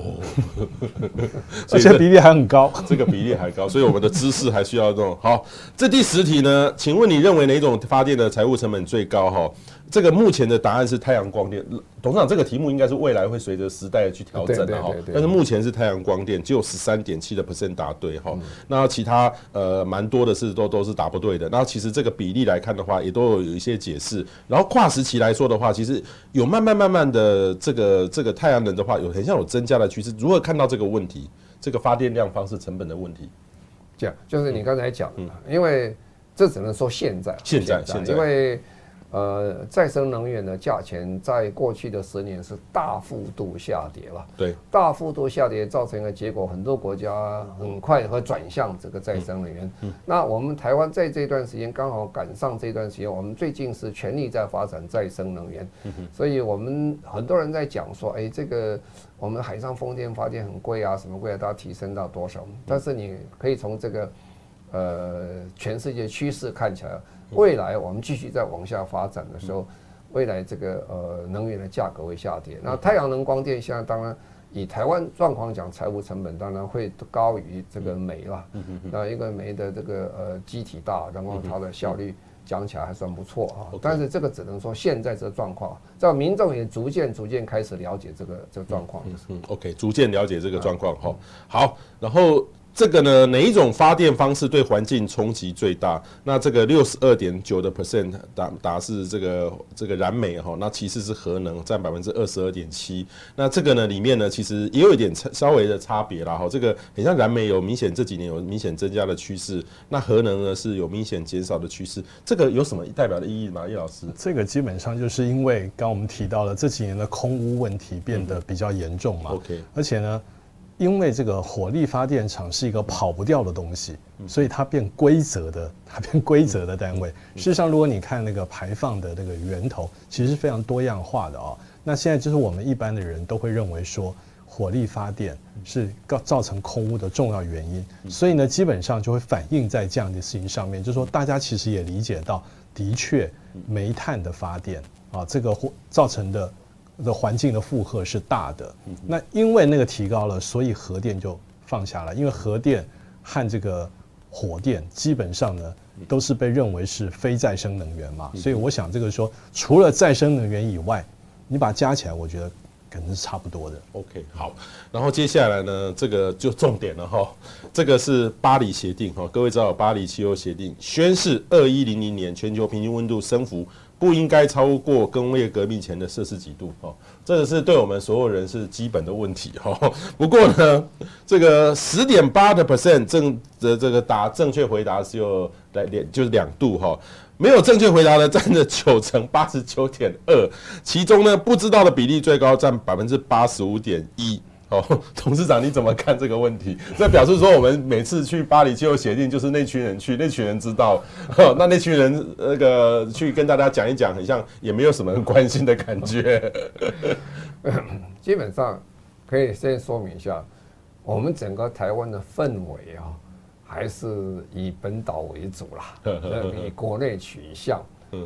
而且比例还很高，这个比例还高，所以我们的知识还需要这种。好，这第十题呢？请问你认为哪种发电的财务成本最高？哈？这个目前的答案是太阳光电，董事长，这个题目应该是未来会随着时代去调整的哈。但是目前是太阳光电，只有十三点七的 percent 答对哈。那其他呃蛮多的是都都是答不对的。那其实这个比例来看的话，也都有有一些解释。然后跨时期来说的话，其实有慢慢慢慢的这个这个太阳能的话，有很像有增加的趋势。如何看到这个问题？这个发电量方式成本的问题？这样就是你刚才讲的，因为这只能说现在现在现在因为。呃，再生能源的价钱在过去的十年是大幅度下跌了。对，大幅度下跌造成的结果，很多国家很快会转向这个再生能源。那我们台湾在这段时间刚好赶上这段时间，我们最近是全力在发展再生能源。所以我们很多人在讲说，哎，这个我们海上风电发电很贵啊，什么贵啊，它提升到多少？但是你可以从这个呃全世界趋势看起来。未来我们继续再往下发展的时候，未来这个呃能源的价格会下跌。那太阳能光电现在当然以台湾状况讲，财务成本当然会高于这个煤了。那一个煤的这个呃机体大，然后它的效率讲起来还算不错啊。但是这个只能说现在这个状况，在民众也逐渐逐渐开始了解这个这个状况。嗯，OK，逐渐了解这个状况哈。好，然后。这个呢，哪一种发电方式对环境冲击最大？那这个六十二点九的 percent 答答是这个这个燃煤哈，那其次是核能占百分之二十二点七。那这个呢里面呢，其实也有一点稍微的差别啦哈。这个很像燃煤有明显这几年有明显增加的趋势，那核能呢是有明显减少的趋势。这个有什么代表的意义吗？叶老师？这个基本上就是因为刚我们提到了这几年的空污问题变得比较严重嘛。OK，而且呢。因为这个火力发电厂是一个跑不掉的东西，所以它变规则的，它变规则的单位。事实上，如果你看那个排放的那个源头，其实是非常多样化的啊。那现在就是我们一般的人都会认为说，火力发电是造造成空污的重要原因，所以呢，基本上就会反映在这样的事情上面，就是说大家其实也理解到，的确煤炭的发电啊，这个造成的。的环境的负荷是大的，那因为那个提高了，所以核电就放下了。因为核电和这个火电基本上呢都是被认为是非再生能源嘛，所以我想这个说除了再生能源以外，你把它加起来，我觉得可能是差不多的。OK，好，然后接下来呢，这个就重点了哈，这个是巴黎协定哈，各位知道巴黎气候协定宣示二一零零年全球平均温度升幅。不应该超过工业革命前的摄氏几度哦，这个是对我们所有人是基本的问题哈。不过呢，这个十点八的 percent 正的这个答正确回答是有来两就是两度哈，没有正确回答的占着九成八十九点二，其中呢不知道的比例最高占百分之八十五点一。哦，董事长，你怎么看这个问题？这表示说，我们每次去巴黎气候协定，就是那群人去，那群人知道，那那群人那个去跟大家讲一讲，很像也没有什么关心的感觉。基本上可以先说明一下，我们整个台湾的氛围啊，还是以本岛为主啦，以国内取向。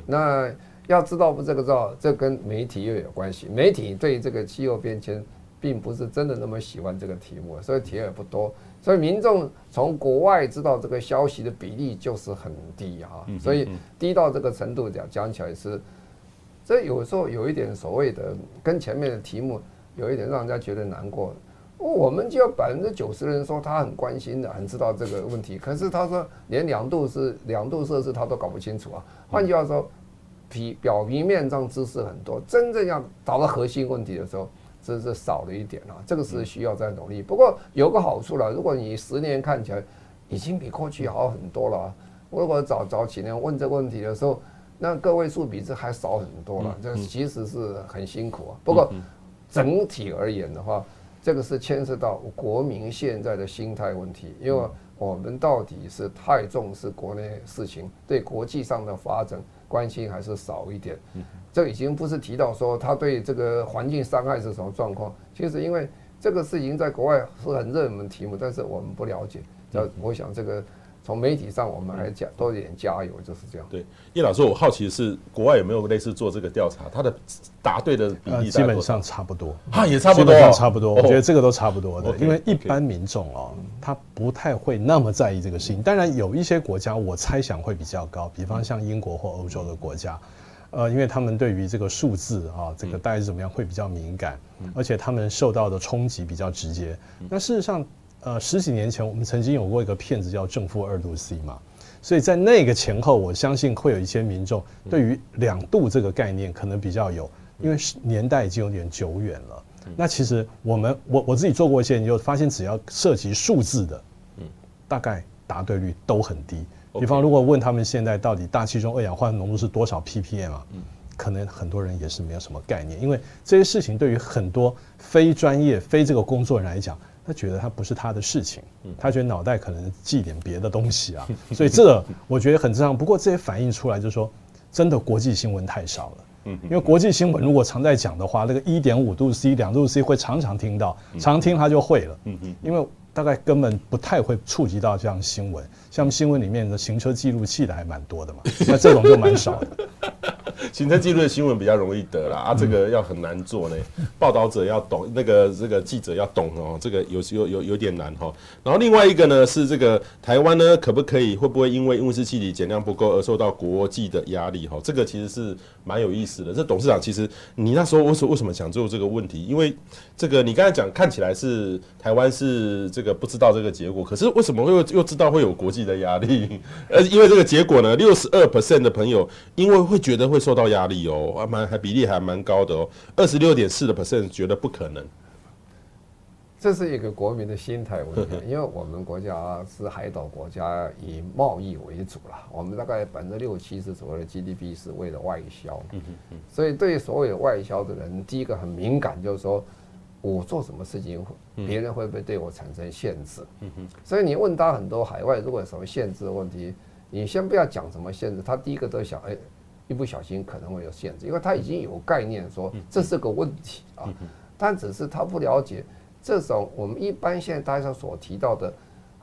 那要知道不？这个知道，这跟媒体又有关系。媒体对这个气候变迁。并不是真的那么喜欢这个题目，所以题也不多，所以民众从国外知道这个消息的比例就是很低啊，所以低到这个程度讲讲起来是，这有时候有一点所谓的跟前面的题目有一点让人家觉得难过。我们就有百分之九十的人说他很关心的，很知道这个问题，可是他说连两度是两度设置他都搞不清楚啊。换句话说，皮表皮面上知识很多，真正要找到核心问题的时候。这是少了一点啊，这个是需要再努力。不过有个好处了，如果你十年看起来已经比过去好很多了。我如果早早几年问这个问题的时候，那个位数比这还少很多了，这其实是很辛苦啊。不过整体而言的话，这个是牵涉到国民现在的心态问题，因为我们到底是太重视国内事情，对国际上的发展关心还是少一点。这已经不是提到说他对这个环境伤害是什么状况，其实因为这个事情在国外是很热门题目，但是我们不了解。那我想这个从媒体上我们来讲多一点加油，就是这样。对，叶老师，我好奇的是国外有没有类似做这个调查，他的答对的比例基本上差不多，啊也差不多，差不多。我觉得这个都差不多的，因为一般民众哦，他不太会那么在意这个事情。当然有一些国家我猜想会比较高，比方像英国或欧洲的国家。呃，因为他们对于这个数字啊，这个大概是怎么样会比较敏感，而且他们受到的冲击比较直接。那事实上，呃，十几年前我们曾经有过一个片子叫《正负二度 C》嘛，所以在那个前后，我相信会有一些民众对于两度这个概念可能比较有，因为年代已经有点久远了。那其实我们我我自己做过一些研究，发现只要涉及数字的，嗯大概答对率都很低。比方，如果问他们现在到底大气中二氧化碳浓度是多少 ppm 啊？可能很多人也是没有什么概念，因为这些事情对于很多非专业、非这个工作人来讲，他觉得他不是他的事情，他觉得脑袋可能记点别的东西啊。所以这我觉得很正常。不过这些反映出来就是说，真的国际新闻太少了。因为国际新闻如果常在讲的话，那个一点五度 C、两度 C 会常常听到，常听他就会了。因为。大概根本不太会触及到这样新闻，像新闻里面的行车记录器的还蛮多的嘛，那这种就蛮少的。行车记录的新闻比较容易得啦，啊，这个要很难做呢。报道者要懂，那个这个记者要懂哦，这个有有有有点难哈。然后另外一个呢是这个台湾呢，可不可以会不会因为温室气体减量不够而受到国际的压力哈？这个其实是蛮有意思的。这董事长其实你那时候为什为什么想做这个问题？因为这个你刚才讲看起来是台湾是这个不知道这个结果，可是为什么会又知道会有国际的压力？呃，因为这个结果呢，六十二 percent 的朋友因为会觉得会受到压力哦，还蛮还比例还蛮高的哦，二十六点四的 percent 觉得不可能。这是一个国民的心态问题，因为我们国家是海岛国家，以贸易为主了。我们大概百分之六七十左右的 GDP 是为了外销，所以对所有外销的人，第一个很敏感，就是说我做什么事情，别人会不会对我产生限制？所以你问他很多海外如果有什么限制的问题，你先不要讲什么限制，他第一个都想，哎，一不小心可能会有限制，因为他已经有概念说这是个问题啊，但只是他不了解。这种我们一般现在大家所提到的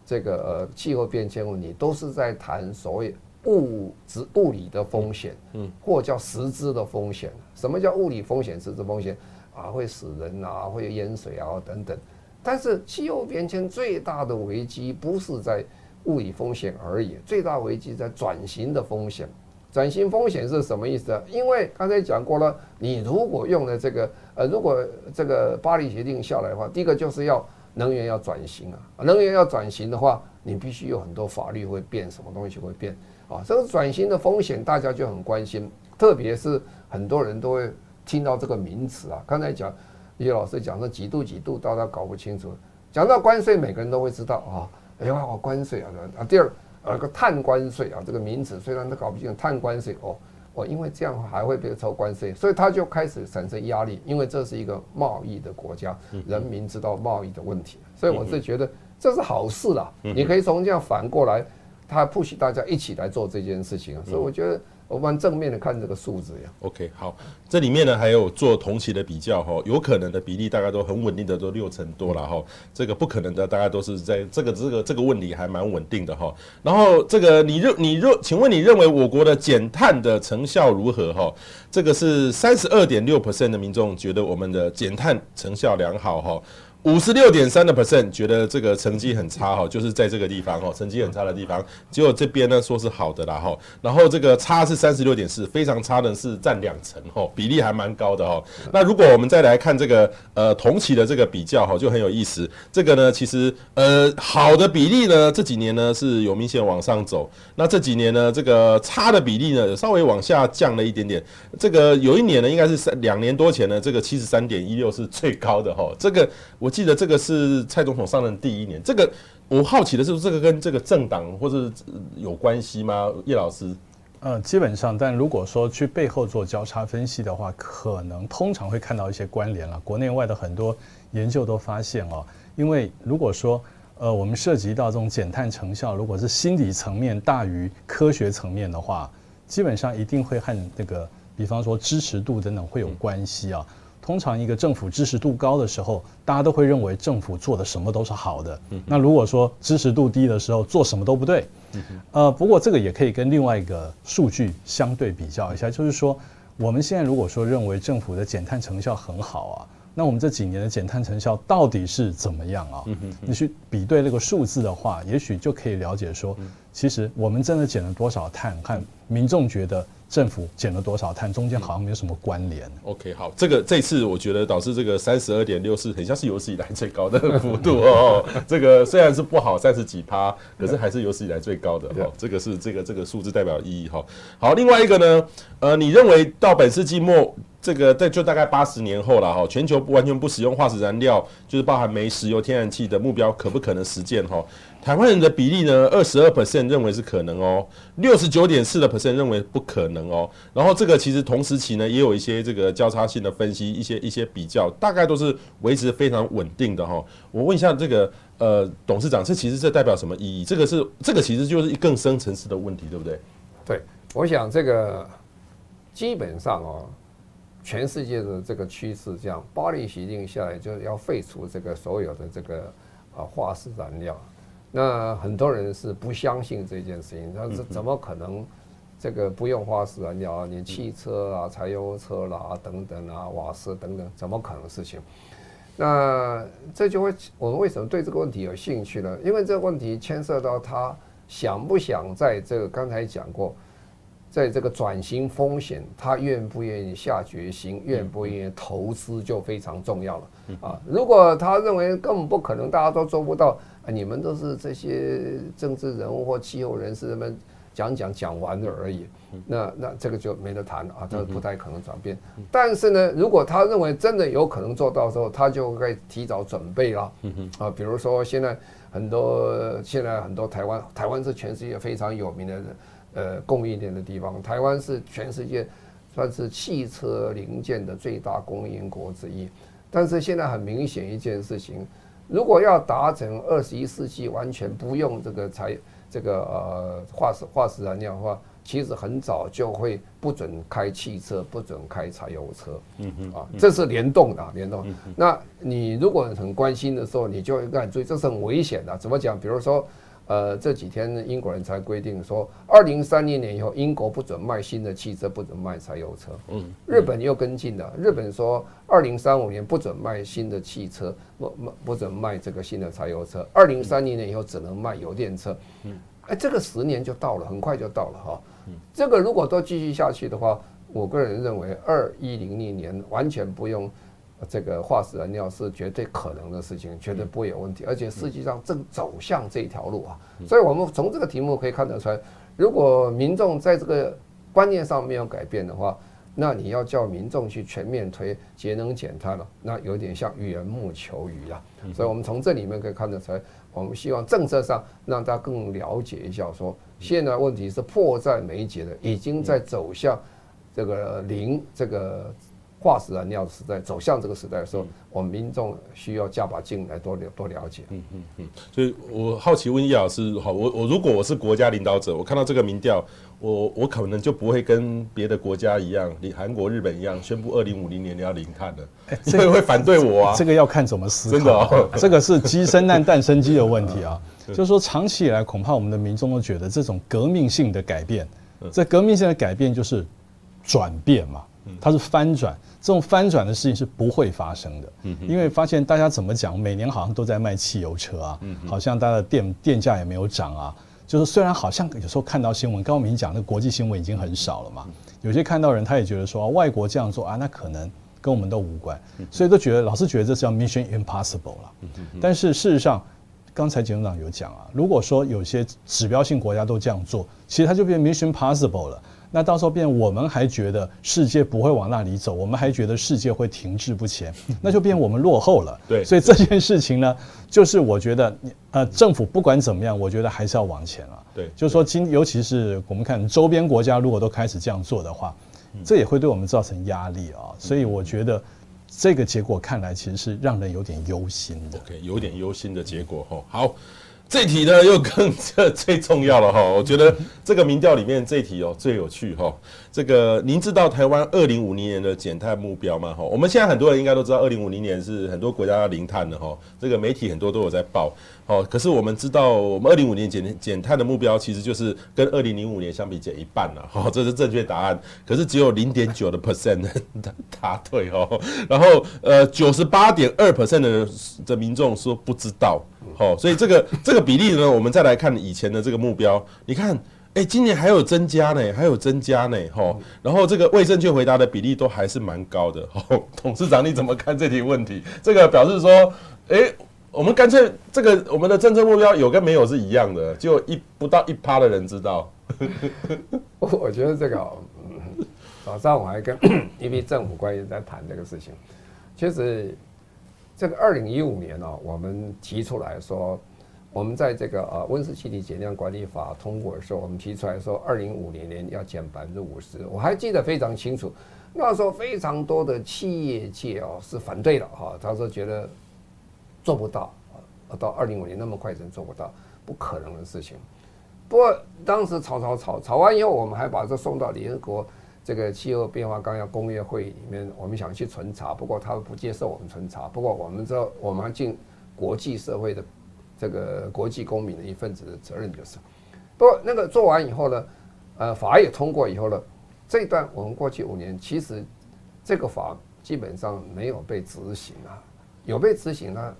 这个呃气候变迁问题，都是在谈所谓物质物理的风险，嗯，或叫实质的风险。什么叫物理风险、实质风险啊？会死人啊，会有淹水啊等等。但是气候变迁最大的危机不是在物理风险而已，最大危机在转型的风险。转型风险是什么意思啊？因为刚才讲过了，你如果用了这个，呃，如果这个巴黎协定下来的话，第一个就是要能源要转型啊，能源要转型的话，你必须有很多法律会变，什么东西会变啊？这个转型的风险大家就很关心，特别是很多人都会听到这个名词啊。刚才讲叶老师讲说几度几度，大家搞不清楚。讲到关税，每个人都会知道啊，哎呀，我关税啊，啊，第二。呃，个碳关税啊，这个名词虽然都搞不清楚，碳关税哦哦，因为这样还会被抽关税，所以他就开始产生压力，因为这是一个贸易的国家，人民知道贸易的问题，所以我是觉得这是好事啦。你可以从这样反过来，他 push 大家一起来做这件事情啊，所以我觉得。我们正面的看这个数字呀。OK，好，这里面呢还有做同期的比较哈，有可能的比例大概都很稳定的，都六成多了哈。这个不可能的大概都是在这个这个这个问题还蛮稳定的哈。然后这个你认你认，请问你认为我国的减碳的成效如何哈？这个是三十二点六 percent 的民众觉得我们的减碳成效良好哈。五十六点三的 percent 觉得这个成绩很差哈，就是在这个地方哈，成绩很差的地方，结果这边呢说是好的啦哈，然后这个差是三十六点四，非常差的是占两成哈，比例还蛮高的哈。那如果我们再来看这个呃同期的这个比较哈，就很有意思。这个呢其实呃好的比例呢这几年呢是有明显往上走，那这几年呢这个差的比例呢稍微往下降了一点点。这个有一年呢应该是三两年多前呢这个七十三点一六是最高的哈，这个我。记得这个是蔡总统上任第一年，这个我好奇的是，这个跟这个政党或者有关系吗？叶老师，呃，基本上，但如果说去背后做交叉分析的话，可能通常会看到一些关联了。国内外的很多研究都发现哦，因为如果说呃，我们涉及到这种减碳成效，如果是心理层面大于科学层面的话，基本上一定会和这个，比方说支持度等等会有关系啊。通常一个政府支持度高的时候，大家都会认为政府做的什么都是好的。那如果说支持度低的时候，做什么都不对。呃，不过这个也可以跟另外一个数据相对比较一下，就是说我们现在如果说认为政府的减碳成效很好啊，那我们这几年的减碳成效到底是怎么样啊？你去比对那个数字的话，也许就可以了解说，其实我们真的减了多少碳，看民众觉得。政府减了多少碳？中间好像没有什么关联。OK，好，这个这次我觉得导致这个三十二点六四很像是有史以来最高的幅度 哦。这个虽然是不好三十几趴，可是还是有史以来最高的哈。这个是这个这个数字代表意义哈。好，另外一个呢，呃，你认为到本世纪末，这个在就大概八十年后了哈，全球不完全不使用化石燃料，就是包含煤、石油、天然气的目标，可不可能实现哈？台湾人的比例呢，二十二 percent 认为是可能哦，六十九点四的 percent 认为不可能哦。然后这个其实同时期呢，也有一些这个交叉性的分析，一些一些比较，大概都是维持非常稳定的哈。我问一下这个呃董事长，这其实这代表什么意义？这个是这个其实就是更深层次的问题，对不对？对，我想这个基本上哦，全世界的这个趋势这样，巴黎协定下来就是要废除这个所有的这个啊化石燃料。那很多人是不相信这件事情，他是怎么可能这个不用化石燃料啊，你汽车啊、柴油车啦、啊、等等啊、瓦斯等等，怎么可能事情？那这就会，我们为什么对这个问题有兴趣呢？因为这个问题牵涉到他想不想在这个刚才讲过，在这个转型风险，他愿不愿意下决心，愿不愿意投资就非常重要了啊。如果他认为根本不可能，大家都做不到，啊，你们都是这些政治人物或气候人士们。讲讲讲完了而已，那那这个就没得谈了啊，这个不太可能转变。但是呢，如果他认为真的有可能做到的时候，他就该提早准备了。啊，比如说现在很多现在很多台湾，台湾是全世界非常有名的呃供应链的地方，台湾是全世界算是汽车零件的最大供应国之一。但是现在很明显一件事情，如果要达成二十一世纪完全不用这个柴。这个呃化石化石燃料的话，其实很早就会不准开汽车，不准开柴油车。嗯嗯啊，这是联动的，联动。那你如果很关心的时候，你就应该注意，这是很危险的。怎么讲？比如说，呃，这几天英国人才规定说，二零三零年以后，英国不准卖新的汽车，不准卖柴油车。嗯。日本又跟进了，日本说二零三五年不准卖新的汽车，不不不准卖这个新的柴油车。二零三零年以后只能卖油电车。嗯。哎，这个十年就到了，很快就到了哈。这个如果都继续下去的话，我个人认为二一零零年完全不用这个化石燃料是绝对可能的事情，绝对不会有问题。而且实际上正走向这条路啊，所以我们从这个题目可以看得出来，如果民众在这个观念上没有改变的话，那你要叫民众去全面推节能减碳了，那有点像缘木求鱼了。所以我们从这里面可以看得出来。我们希望政策上让大家更了解一下，说现在问题是迫在眉睫的，已经在走向这个零这个化石燃料时代，走向这个时代的时候，我们民众需要加把劲来多了多了解。嗯嗯嗯。所以我好奇问叶老师，好，我我如果我是国家领导者，我看到这个民调。我我可能就不会跟别的国家一样，你韩国、日本一样，宣布二零五零年你要零碳了，所以 会反对我啊。这个要看怎么思考。这个是鸡生蛋，蛋生鸡的问题啊。就是说，长期以来，恐怕我们的民众都觉得这种革命性的改变，这革命性的改变就是转变嘛，它是翻转。这种翻转的事情是不会发生的，因为发现大家怎么讲，每年好像都在卖汽油车啊，好像大家的电电价也没有涨啊。就是虽然好像有时候看到新闻，刚刚我们讲那个国际新闻已经很少了嘛，有些看到人他也觉得说外国这样做啊，那可能跟我们都无关，所以都觉得老是觉得这是叫 Mission Impossible 了。但是事实上，刚才检总长有讲啊，如果说有些指标性国家都这样做，其实它就变 Mission Possible 了。那到时候变，我们还觉得世界不会往那里走，我们还觉得世界会停滞不前，那就变我们落后了。对，所以这件事情呢，就是我觉得，呃，政府不管怎么样，我觉得还是要往前啊。对，就是说今，尤其是我们看周边国家，如果都开始这样做的话，这也会对我们造成压力啊。所以我觉得这个结果看来其实是让人有点忧心的。OK，有点忧心的结果哈。好。这题呢又更这 最重要了哈，我觉得这个民调里面这题哦最有趣哈。这个您知道台湾二零五零年的减碳目标吗？哈，我们现在很多人应该都知道，二零五零年是很多国家要零碳的哈。这个媒体很多都有在报。哦，可是我们知道，我们二零五零减减碳的目标其实就是跟二零零五年相比减一半了。哈，这是正确答案。可是只有零点九的 percent 的 答对哦。然后呃，九十八点二 percent 的的民众说不知道。好，所以这个这个比例呢，我们再来看以前的这个目标，你看，哎，今年还有增加呢，还有增加呢，吼，然后这个未正确回答的比例都还是蛮高的。吼，董事长你怎么看这题问题？这个表示说，哎，我们干脆这个我们的政策目标有跟没有是一样的，就一不到一趴的人知道。我觉得这个，嗯，早上我还跟 一批政府官员在谈这个事情，其实。这个二零一五年呢，我们提出来说，我们在这个呃温室气体减量管理法通过的时候，我们提出来说，二零五零年要减百分之五十。我还记得非常清楚，那时候非常多的企业界哦是反对的哈，他说觉得做不到，到二零五年那么快真做不到，不可能的事情。不过当时吵吵吵吵完以后，我们还把这送到联合国。这个气候变化纲要工业会议里面，我们想去存查，不过他不接受我们存查。不过我们知道，我们还进国际社会的这个国际公民的一份子的责任就是。不过那个做完以后呢，呃，法也通过以后呢，这一段我们过去五年其实这个法基本上没有被执行啊，有被执行呢，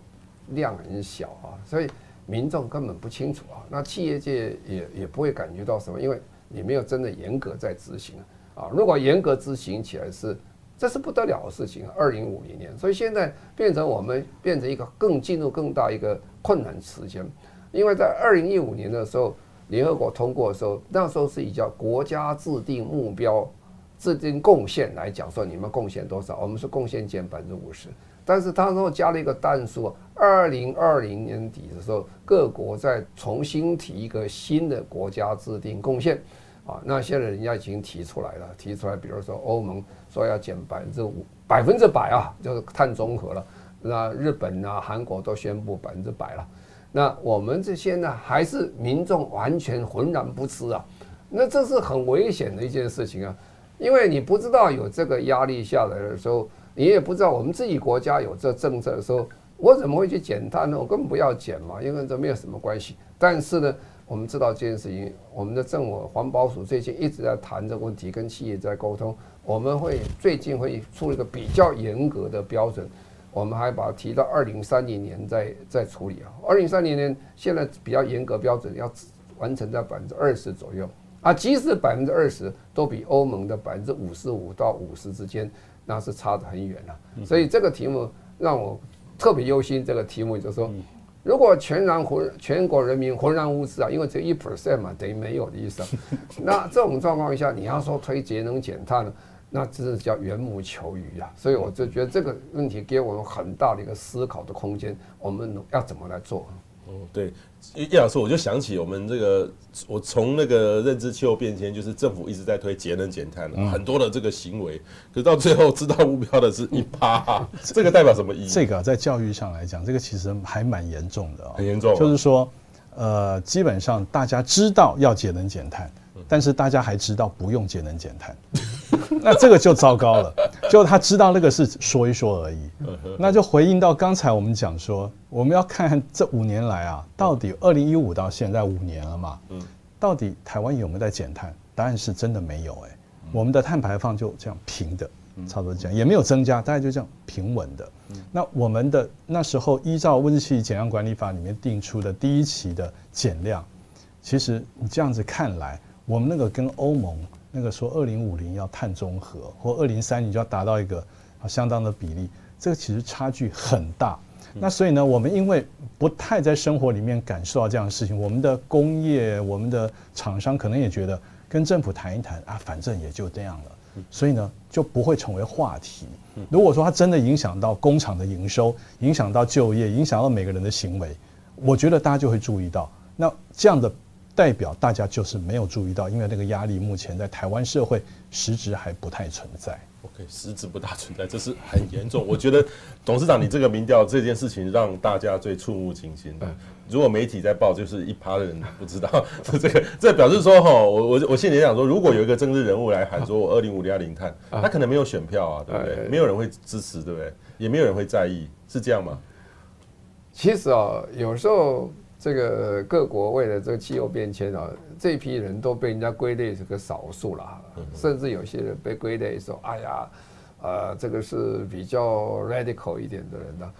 量很小啊，所以民众根本不清楚啊，那企业界也也不会感觉到什么，因为你没有真的严格在执行啊，如果严格执行起来是。这是不得了的事情！二零五零年，所以现在变成我们变成一个更进入更大一个困难时间，因为在二零一五年的时候，联合国通过的时候，那时候是以叫国家制定目标、制定贡献来讲，说你们贡献多少，我们是贡献减百分之五十，但是他说加了一个单数，二零二零年底的时候，各国再重新提一个新的国家制定贡献。啊，那现在人家已经提出来了，提出来，比如说欧盟说要减百分之五，百分之百啊，就是碳中和了。那日本啊、韩国都宣布百分之百了。那我们这些呢，还是民众完全浑然不知啊。那这是很危险的一件事情啊，因为你不知道有这个压力下来的时候，你也不知道我们自己国家有这政策的时候，我怎么会去减碳呢？我根本不要减嘛，因为这没有什么关系。但是呢。我们知道这件事情，我们的政府环保署最近一直在谈这个问题，跟企业在沟通。我们会最近会出一个比较严格的标准，我们还把它提到二零三零年再再处理啊。二零三零年现在比较严格标准要完成在百分之二十左右啊，即使百分之二十都比欧盟的百分之五十五到五十之间，那是差得很远了。所以这个题目让我特别忧心。这个题目就是说。如果全然浑全国人民浑然无知啊，因为只有一 percent 嘛，等于没有的意思。那这种状况下，你要说推节能减碳呢，那真是叫缘木求鱼啊。所以我就觉得这个问题给我们很大的一个思考的空间，我们要怎么来做？哦，对，叶老师，我就想起我们这个，我从那个认知气候变迁，就是政府一直在推节能减碳，很多的这个行为，可是到最后知道目标的是一趴，这个代表什么意义？这个在教育上来讲，这个其实还蛮严重的，很严重。就是说，呃，基本上大家知道要节能减碳，但是大家还知道不用节能减碳。那这个就糟糕了，就他知道那个是说一说而已，那就回应到刚才我们讲说，我们要看看这五年来啊，到底二零一五到现在五年了嘛，到底台湾有没有在减碳？答案是真的没有哎，我们的碳排放就这样平的，差不多这样，也没有增加，大概就这样平稳的。那我们的那时候依照温室气体减量管理法里面定出的第一期的减量，其实你这样子看来，我们那个跟欧盟。那个说二零五零要碳中和，或二零三零就要达到一个啊相当的比例，这个其实差距很大。那所以呢，我们因为不太在生活里面感受到这样的事情，我们的工业、我们的厂商可能也觉得跟政府谈一谈啊，反正也就这样了，所以呢就不会成为话题。如果说它真的影响到工厂的营收，影响到就业，影响到每个人的行为，我觉得大家就会注意到。那这样的。代表大家就是没有注意到，因为那个压力目前在台湾社会实质还不太存在。OK，实质不大存在，这是很严重。我觉得董事长，你这个民调这件事情让大家最触目惊心。如果媒体在报，就是一趴的人不知道这个，这表示说哈，我我我心里想说，如果有一个政治人物来喊说我二零五零要零碳，他可能没有选票啊，对不对？没有人会支持，对不对？也没有人会在意，是这样吗？其实啊，有时候。这个各国为了这个气候变迁啊，这批人都被人家归类是个少数了，甚至有些人被归类说，哎呀，呃，这个是比较 radical 一点的人呢。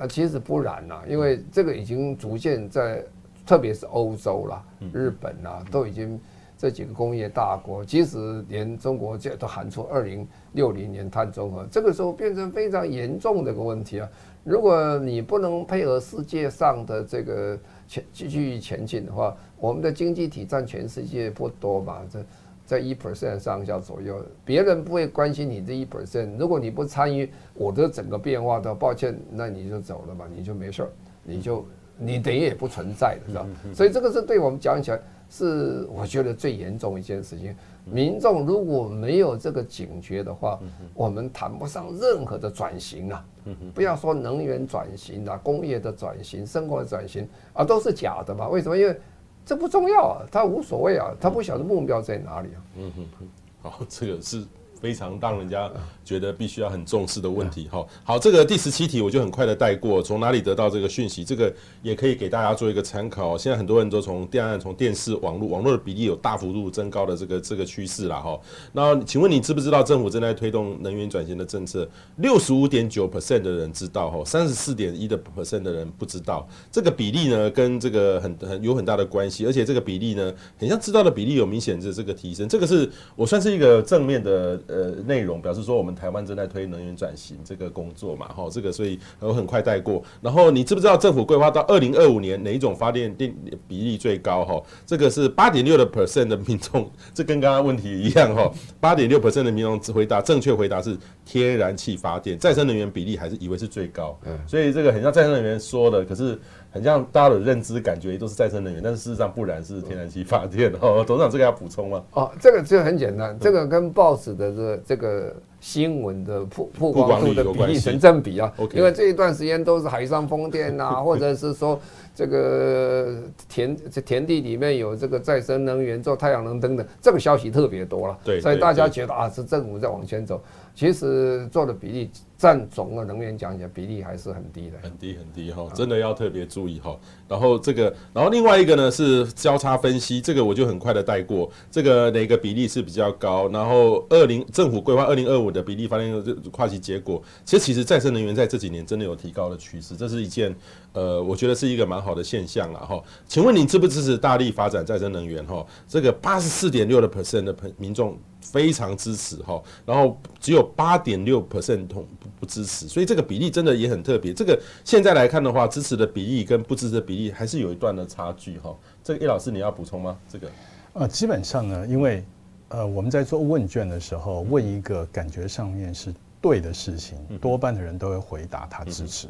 啊，其实不然呐，因为这个已经逐渐在，特别是欧洲啦、日本啦，都已经这几个工业大国，即使连中国这都喊出二零六零年碳中和，这个时候变成非常严重的一个问题啊。如果你不能配合世界上的这个。前继续前进的话，我们的经济体占全世界不多嘛，这在一 percent 上下左右，别人不会关心你这一 percent。如果你不参与我的整个变化的，抱歉，那你就走了吧，你就没事儿，你就你等于也不存在的，是吧？所以这个是对我们讲起来是我觉得最严重一件事情。民众如果没有这个警觉的话，我们谈不上任何的转型啊！不要说能源转型啊，工业的转型、生活的转型啊，都是假的嘛？为什么？因为这不重要啊，他无所谓啊，他不晓得目标在哪里啊。嗯哼哼，好，这个是。非常让人家觉得必须要很重视的问题。哈，好，这个第十七题我就很快的带过，从哪里得到这个讯息？这个也可以给大家做一个参考。现在很多人都从电案、从电视、网络、网络的比例有大幅度增高的这个这个趋势了哈。那请问你知不知道政府正在推动能源转型的政策？六十五点九 percent 的人知道哈，三十四点一的 percent 的人不知道。这个比例呢，跟这个很很有很大的关系，而且这个比例呢，很像知道的比例有明显的这个提升。这个是我算是一个正面的内容，表示说我们台湾正在推能源转型这个工作嘛，哈，这个所以我很快带过。然后你知不知道政府规划到二零二五年哪一种发电电比例最高？哈，这个是八点六的 percent 的民众，这跟刚刚问题一样哈，八点六 percent 的民众只回答正确回答是天然气发电，再生能源比例还是以为是最高，嗯，所以这个很像再生能源说的，可是。很像大家的认知感觉都是再生能源，但是事实上不然是天然气发电。哦，董事长这个要补充吗？哦，这个就很简单，这个跟报纸的这个这个新闻的曝曝光度的比例成正比啊。因为这一段时间都是海上风电啊，或者是说这个田这田地里面有这个再生能源做太阳能等等，这个消息特别多了。对，所以大家觉得啊，是政府在往前走。其实做的比例占总的能源讲起来比例还是很低的，很低很低哈，真的要特别注意哈。然后这个，然后另外一个呢是交叉分析，这个我就很快的带过。这个哪个比例是比较高？然后二零政府规划二零二五的比例发电跨期结果，其实其实再生能源在这几年真的有提高的趋势，这是一件呃，我觉得是一个蛮好的现象了哈。请问你支不支持大力发展再生能源哈？这个八十四点六的 percent 的民众。非常支持哈，然后只有八点六 percent 同不支持，所以这个比例真的也很特别。这个现在来看的话，支持的比例跟不支持的比例还是有一段的差距哈。这个叶老师你要补充吗？这个呃，基本上呢，因为呃我们在做问卷的时候，问一个感觉上面是对的事情，多半的人都会回答他支持。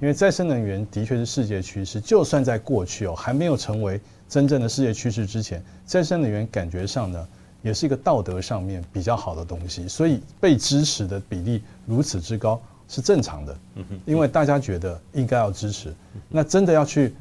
因为再生能源的确是世界趋势，就算在过去哦还没有成为真正的世界趋势之前，再生能源感觉上呢。也是一个道德上面比较好的东西，所以被支持的比例如此之高是正常的，因为大家觉得应该要支持。那真的要去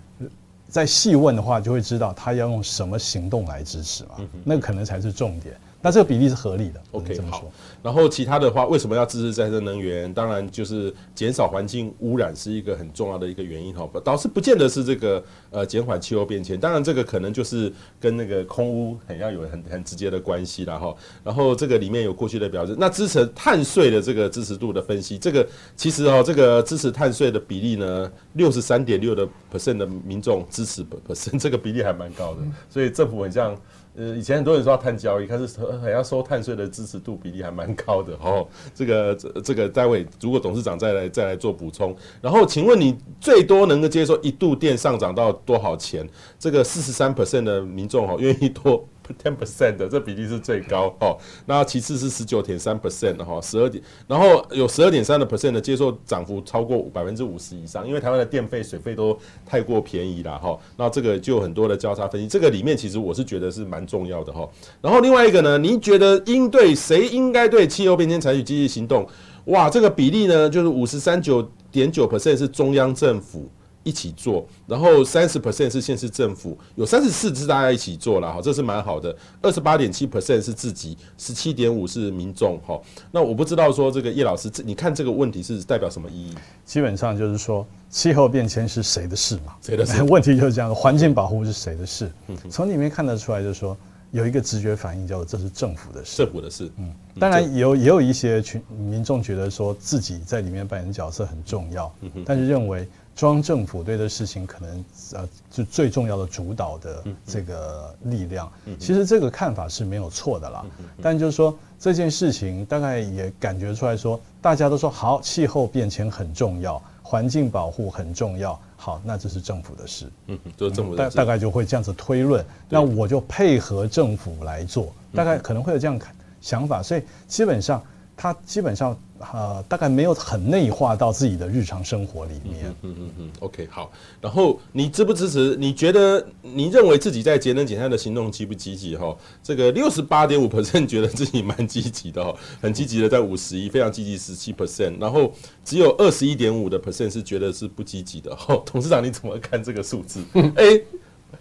再细问的话，就会知道他要用什么行动来支持嘛，那可能才是重点。那这个比例是合理的，OK，这么说。然后其他的话，为什么要支持再生能源？当然就是减少环境污染是一个很重要的一个原因哈。倒是不见得是这个呃减缓气候变迁，当然这个可能就是跟那个空污很要有很很直接的关系了哈。然后这个里面有过去的表示，那支持碳税的这个支持度的分析，这个其实哦，这个支持碳税的比例呢，六十三点六的 percent 的民众支持 percent，这个比例还蛮高的，所以政府很像。呃，以前很多人说要碳交易，可是还要收碳税的支持度比例还蛮高的哦。这个这这个待会如果董事长再来再来做补充，然后请问你最多能够接受一度电上涨到多少钱？这个四十三 percent 的民众哦愿意多。Ten percent 的这比例是最高哦，那其次是十九点三 percent 的哈，十二点，然后有十二点三的 percent 的接受涨幅超过百分之五十以上，因为台湾的电费、水费都太过便宜了哈。那这个就有很多的交叉分析，这个里面其实我是觉得是蛮重要的哈。然后另外一个呢，您觉得应对谁应该对气候变迁采取积极行动？哇，这个比例呢，就是五十三九点九 percent 是中央政府。一起做，然后三十 percent 是县市政府，有三十四是大家一起做了哈，这是蛮好的。二十八点七 percent 是自己，十七点五是民众哈。那我不知道说这个叶老师，你看这个问题是代表什么意义？基本上就是说，气候变迁是谁的事嘛？谁的事？问题就是这样，环境保护是谁的事？从里面看得出来，就是说有一个直觉反应，叫做这是政府的事。政府的事。嗯，当然也有也有一些群民众觉得说自己在里面扮演角色很重要，但是认为。中央政府对的事情可能呃，就最重要的主导的这个力量，其实这个看法是没有错的啦。但就是说这件事情大概也感觉出来说，大家都说好，气候变迁很重要，环境保护很重要，好，那这是政府的事。嗯，就是政府的事。大大概就会这样子推论，那我就配合政府来做，大概可能会有这样想法。所以基本上，他基本上。呃，大概没有很内化到自己的日常生活里面。嗯嗯嗯，嗯，OK，好。然后你支不支持？你觉得你认为自己在节能减碳的行动积不积极？哈，这个六十八点五 percent 觉得自己蛮积极的哈，很积极的在五十一，非常积极十七 percent。然后只有二十一点五的 percent 是觉得是不积极的。哈，董事长你怎么看这个数字？哎，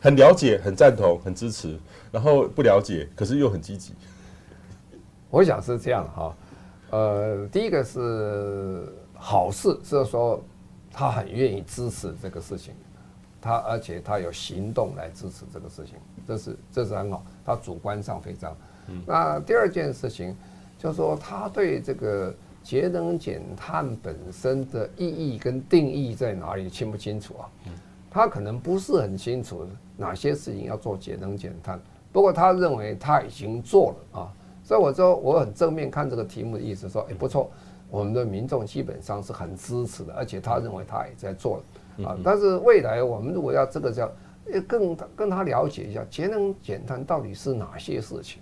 很了解，很赞同，很支持，然后不了解，可是又很积极。我想是这样哈。呃，第一个是好事，是说他很愿意支持这个事情，他而且他有行动来支持这个事情，这是这是很好。他主观上非常。那第二件事情，就是说他对这个节能减碳本身的意义跟定义在哪里清不清楚啊？他可能不是很清楚哪些事情要做节能减碳，不过他认为他已经做了啊。所以我说我很正面看这个题目的意思说，哎不错，我们的民众基本上是很支持的，而且他认为他也在做了啊。但是未来我们如果要这个叫。要更跟他了解一下节能减碳到底是哪些事情，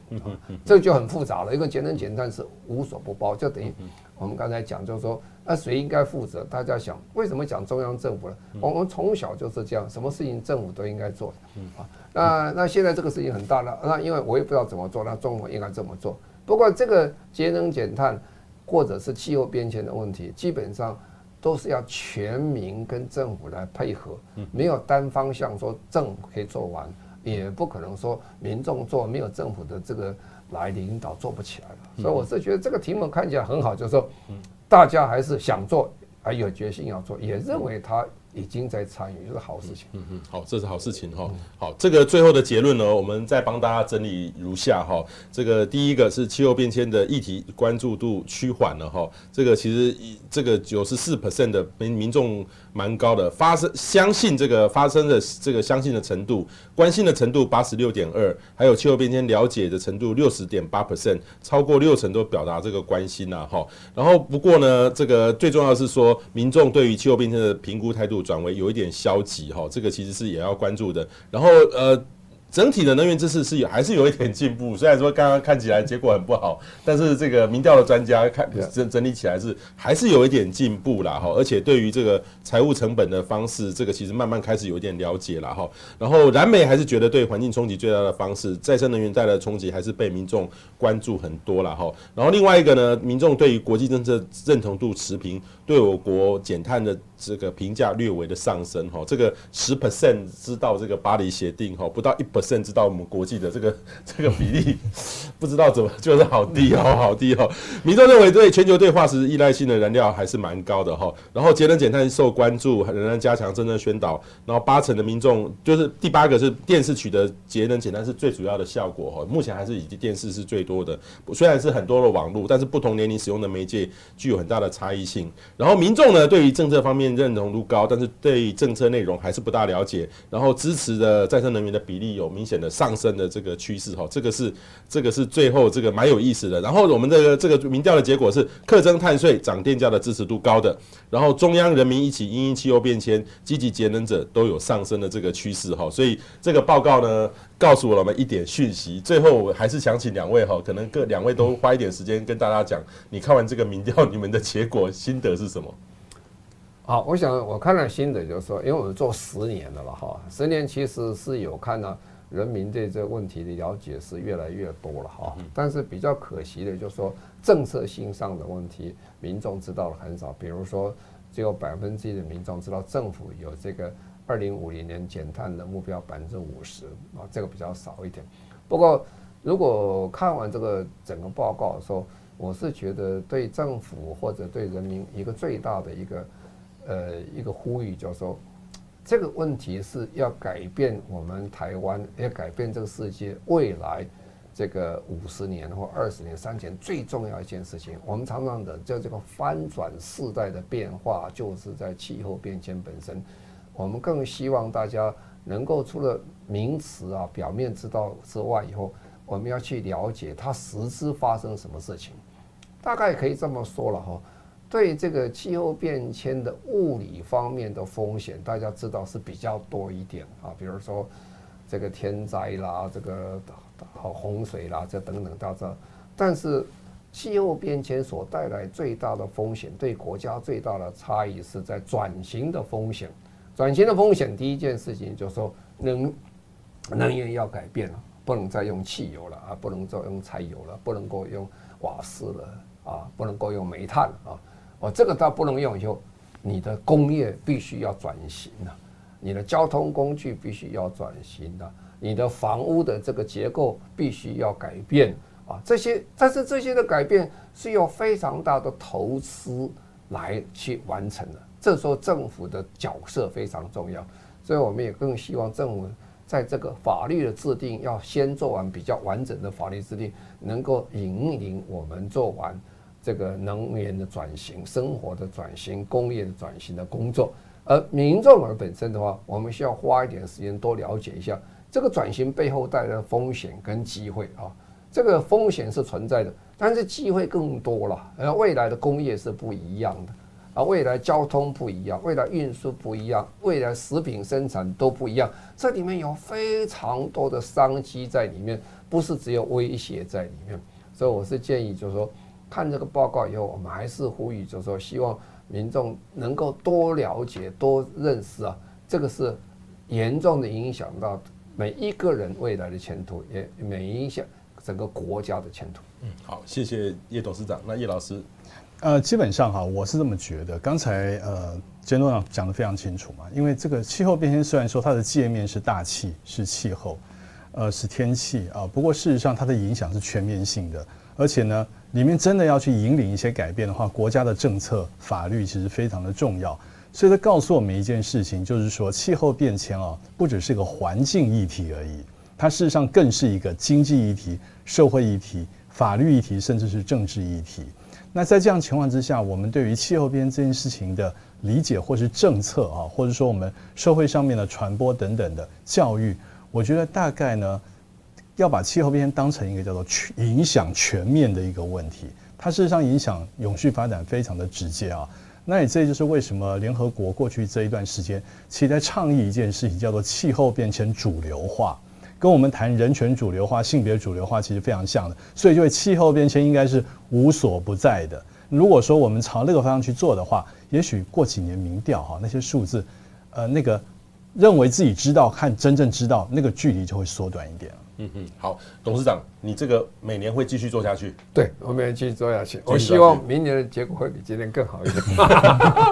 这就很复杂了。因为节能减碳是无所不包，就等于我们刚才讲，就是说，那谁应该负责？大家想，为什么讲中央政府呢？我们从小就是这样，什么事情政府都应该做啊。那那现在这个事情很大了，那因为我也不知道怎么做，那中国应该怎么做。不过这个节能减碳或者是气候变迁的问题，基本上。都是要全民跟政府来配合，没有单方向说政府可以做完，也不可能说民众做，没有政府的这个来领导做不起来了。所以我是觉得这个题目看起来很好，就是说大家还是想做，还有决心要做，也认为他。已经在参与，就是好事情。嗯嗯，好，这是好事情哈。好，这个最后的结论呢，我们再帮大家整理如下哈。这个第一个是气候变迁的议题关注度趋缓了哈。这个其实这个九十四 percent 的民民众。蛮高的，发生相信这个发生的这个相信的程度，关心的程度八十六点二，还有气候变迁了解的程度六十点八 percent，超过六成都表达这个关心呐哈。然后不过呢，这个最重要是说，民众对于气候变迁的评估态度转为有一点消极哈，这个其实是也要关注的。然后呃。整体的能源知识是有还是有一点进步，虽然说刚刚看起来结果很不好，但是这个民调的专家看整整理起来是还是有一点进步啦哈，而且对于这个财务成本的方式，这个其实慢慢开始有一点了解了哈。然后燃煤还是觉得对环境冲击最大的方式，再生能源带来的冲击还是被民众关注很多了哈。然后另外一个呢，民众对于国际政策认同度持平，对我国减碳的。这个评价略微的上升哈，这个十 percent 知道这个巴黎协定哈，不到一 percent 知道我们国际的这个 这个比例，不知道怎么就是好低哦，好低哦。民众认为对全球对化石依赖性的燃料还是蛮高的哈，然后节能减碳受关注，仍然加强政策宣导，然后八成的民众就是第八个是电视取得节能减碳是最主要的效果哈，目前还是以电视是最多的，虽然是很多的网络，但是不同年龄使用的媒介具有很大的差异性。然后民众呢，对于政策方面。认同度高，但是对政策内容还是不大了解。然后支持的再生能源的比例有明显的上升的这个趋势哈，这个是这个是最后这个蛮有意思的。然后我们这个这个民调的结果是，课征碳税涨电价的支持度高的，然后中央人民一起因应气候变迁，积极节能者都有上升的这个趋势哈。所以这个报告呢，告诉了我们一点讯息。最后我还是想请两位哈，可能各两位都花一点时间跟大家讲，你看完这个民调，你们的结果心得是什么？好，我想我看了心得，就是说，因为我们做十年了嘛，哈，十年其实是有看到人民对这个问题的了解是越来越多了，哈。但是比较可惜的，就是说政策性上的问题，民众知道的很少。比如说，只有百分之一的民众知道政府有这个二零五零年减碳的目标百分之五十啊，这个比较少一点。不过，如果看完这个整个报告的时候，我是觉得对政府或者对人民一个最大的一个。呃，一个呼吁就是说，这个问题是要改变我们台湾，要改变这个世界未来这个五十年或二十年、三十年最重要一件事情。我们常常的叫这个翻转世代的变化，就是在气候变迁本身。我们更希望大家能够除了名词啊、表面知道之外，以后我们要去了解它实质发生什么事情。大概可以这么说了哈。对这个气候变迁的物理方面的风险，大家知道是比较多一点啊，比如说这个天灾啦，这个好洪水啦，这等等大家。但是气候变迁所带来最大的风险，对国家最大的差异是在转型的风险。转型的风险，第一件事情就是说能能源要改变了，不能再用汽油了啊，不能再用柴油了，不能够用瓦斯了啊，不能够用煤炭啊。哦，这个倒不能用以后，你的工业必须要转型了，你的交通工具必须要转型了，你的房屋的这个结构必须要改变，啊，这些，但是这些的改变是有非常大的投资来去完成的。这时候政府的角色非常重要，所以我们也更希望政府在这个法律的制定要先做完比较完整的法律制定，能够引领我们做完这个能源的转型、生活的转型、工业的转型的工作。而民众而本身的话，我们需要花一点时间多了解一下这个转型背后带来的风险跟机会啊。这个风险是存在的，但是机会更多了。而未来的工业是不一样的啊，未来交通不一样，未来运输不一样，未来食品生产都不一样。这里面有非常多的商机在里面，不是只有威胁在里面。所以我是建议，就是说看这个报告以后，我们还是呼吁，就是说希望民众能够多了解、多认识啊，这个是严重的影响到每一个人未来的前途，也每影响。整个国家的前途。嗯，好，谢谢叶董事长。那叶老师，呃，基本上哈，我是这么觉得。刚才呃，简董事长讲得非常清楚嘛。因为这个气候变迁虽然说它的界面是大气、是气候，呃，是天气啊，不过事实上它的影响是全面性的。而且呢，里面真的要去引领一些改变的话，国家的政策、法律其实非常的重要。所以它告诉我们一件事情，就是说气候变迁啊，不只是个环境议题而已。它事实上更是一个经济议题、社会议题、法律议题，甚至是政治议题。那在这样情况之下，我们对于气候变迁这件事情的理解，或是政策啊，或者说我们社会上面的传播等等的教育，我觉得大概呢，要把气候变迁当成一个叫做全影响全面的一个问题。它事实上影响永续发展非常的直接啊。那也这就是为什么联合国过去这一段时间，其实在倡议一件事情，叫做气候变迁主流化。跟我们谈人权主流化、性别主流化其实非常像的，所以就会气候变迁应该是无所不在的。如果说我们朝那个方向去做的话，也许过几年民调哈那些数字，呃，那个认为自己知道和真正知道那个距离就会缩短一点。嗯嗯，好，董事长，你这个每年会继续做下去？对，我们继续做下去。我希望明年的结果会比今年更好一点。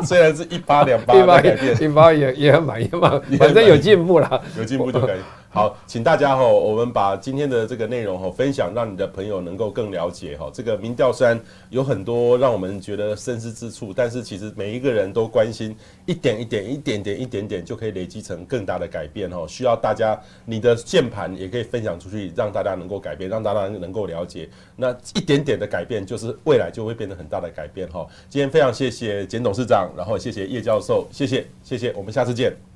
虽然是一八两八的改变，一八也 也很满意嘛，反正有进步了，有进步就可以。好，请大家哈，我们把今天的这个内容哈分享，让你的朋友能够更了解哈。这个民调虽然有很多让我们觉得深思之处，但是其实每一个人都关心一点一点、一点点、一点点就可以累积成更大的改变哈。需要大家你的键盘也可以分享出去，让大家能够改变，让大家能够了解。那一点点的改变，就是未来就会变得很大的改变哈。今天非常谢谢简董事长，然后谢谢叶教授，谢谢谢谢，我们下次见。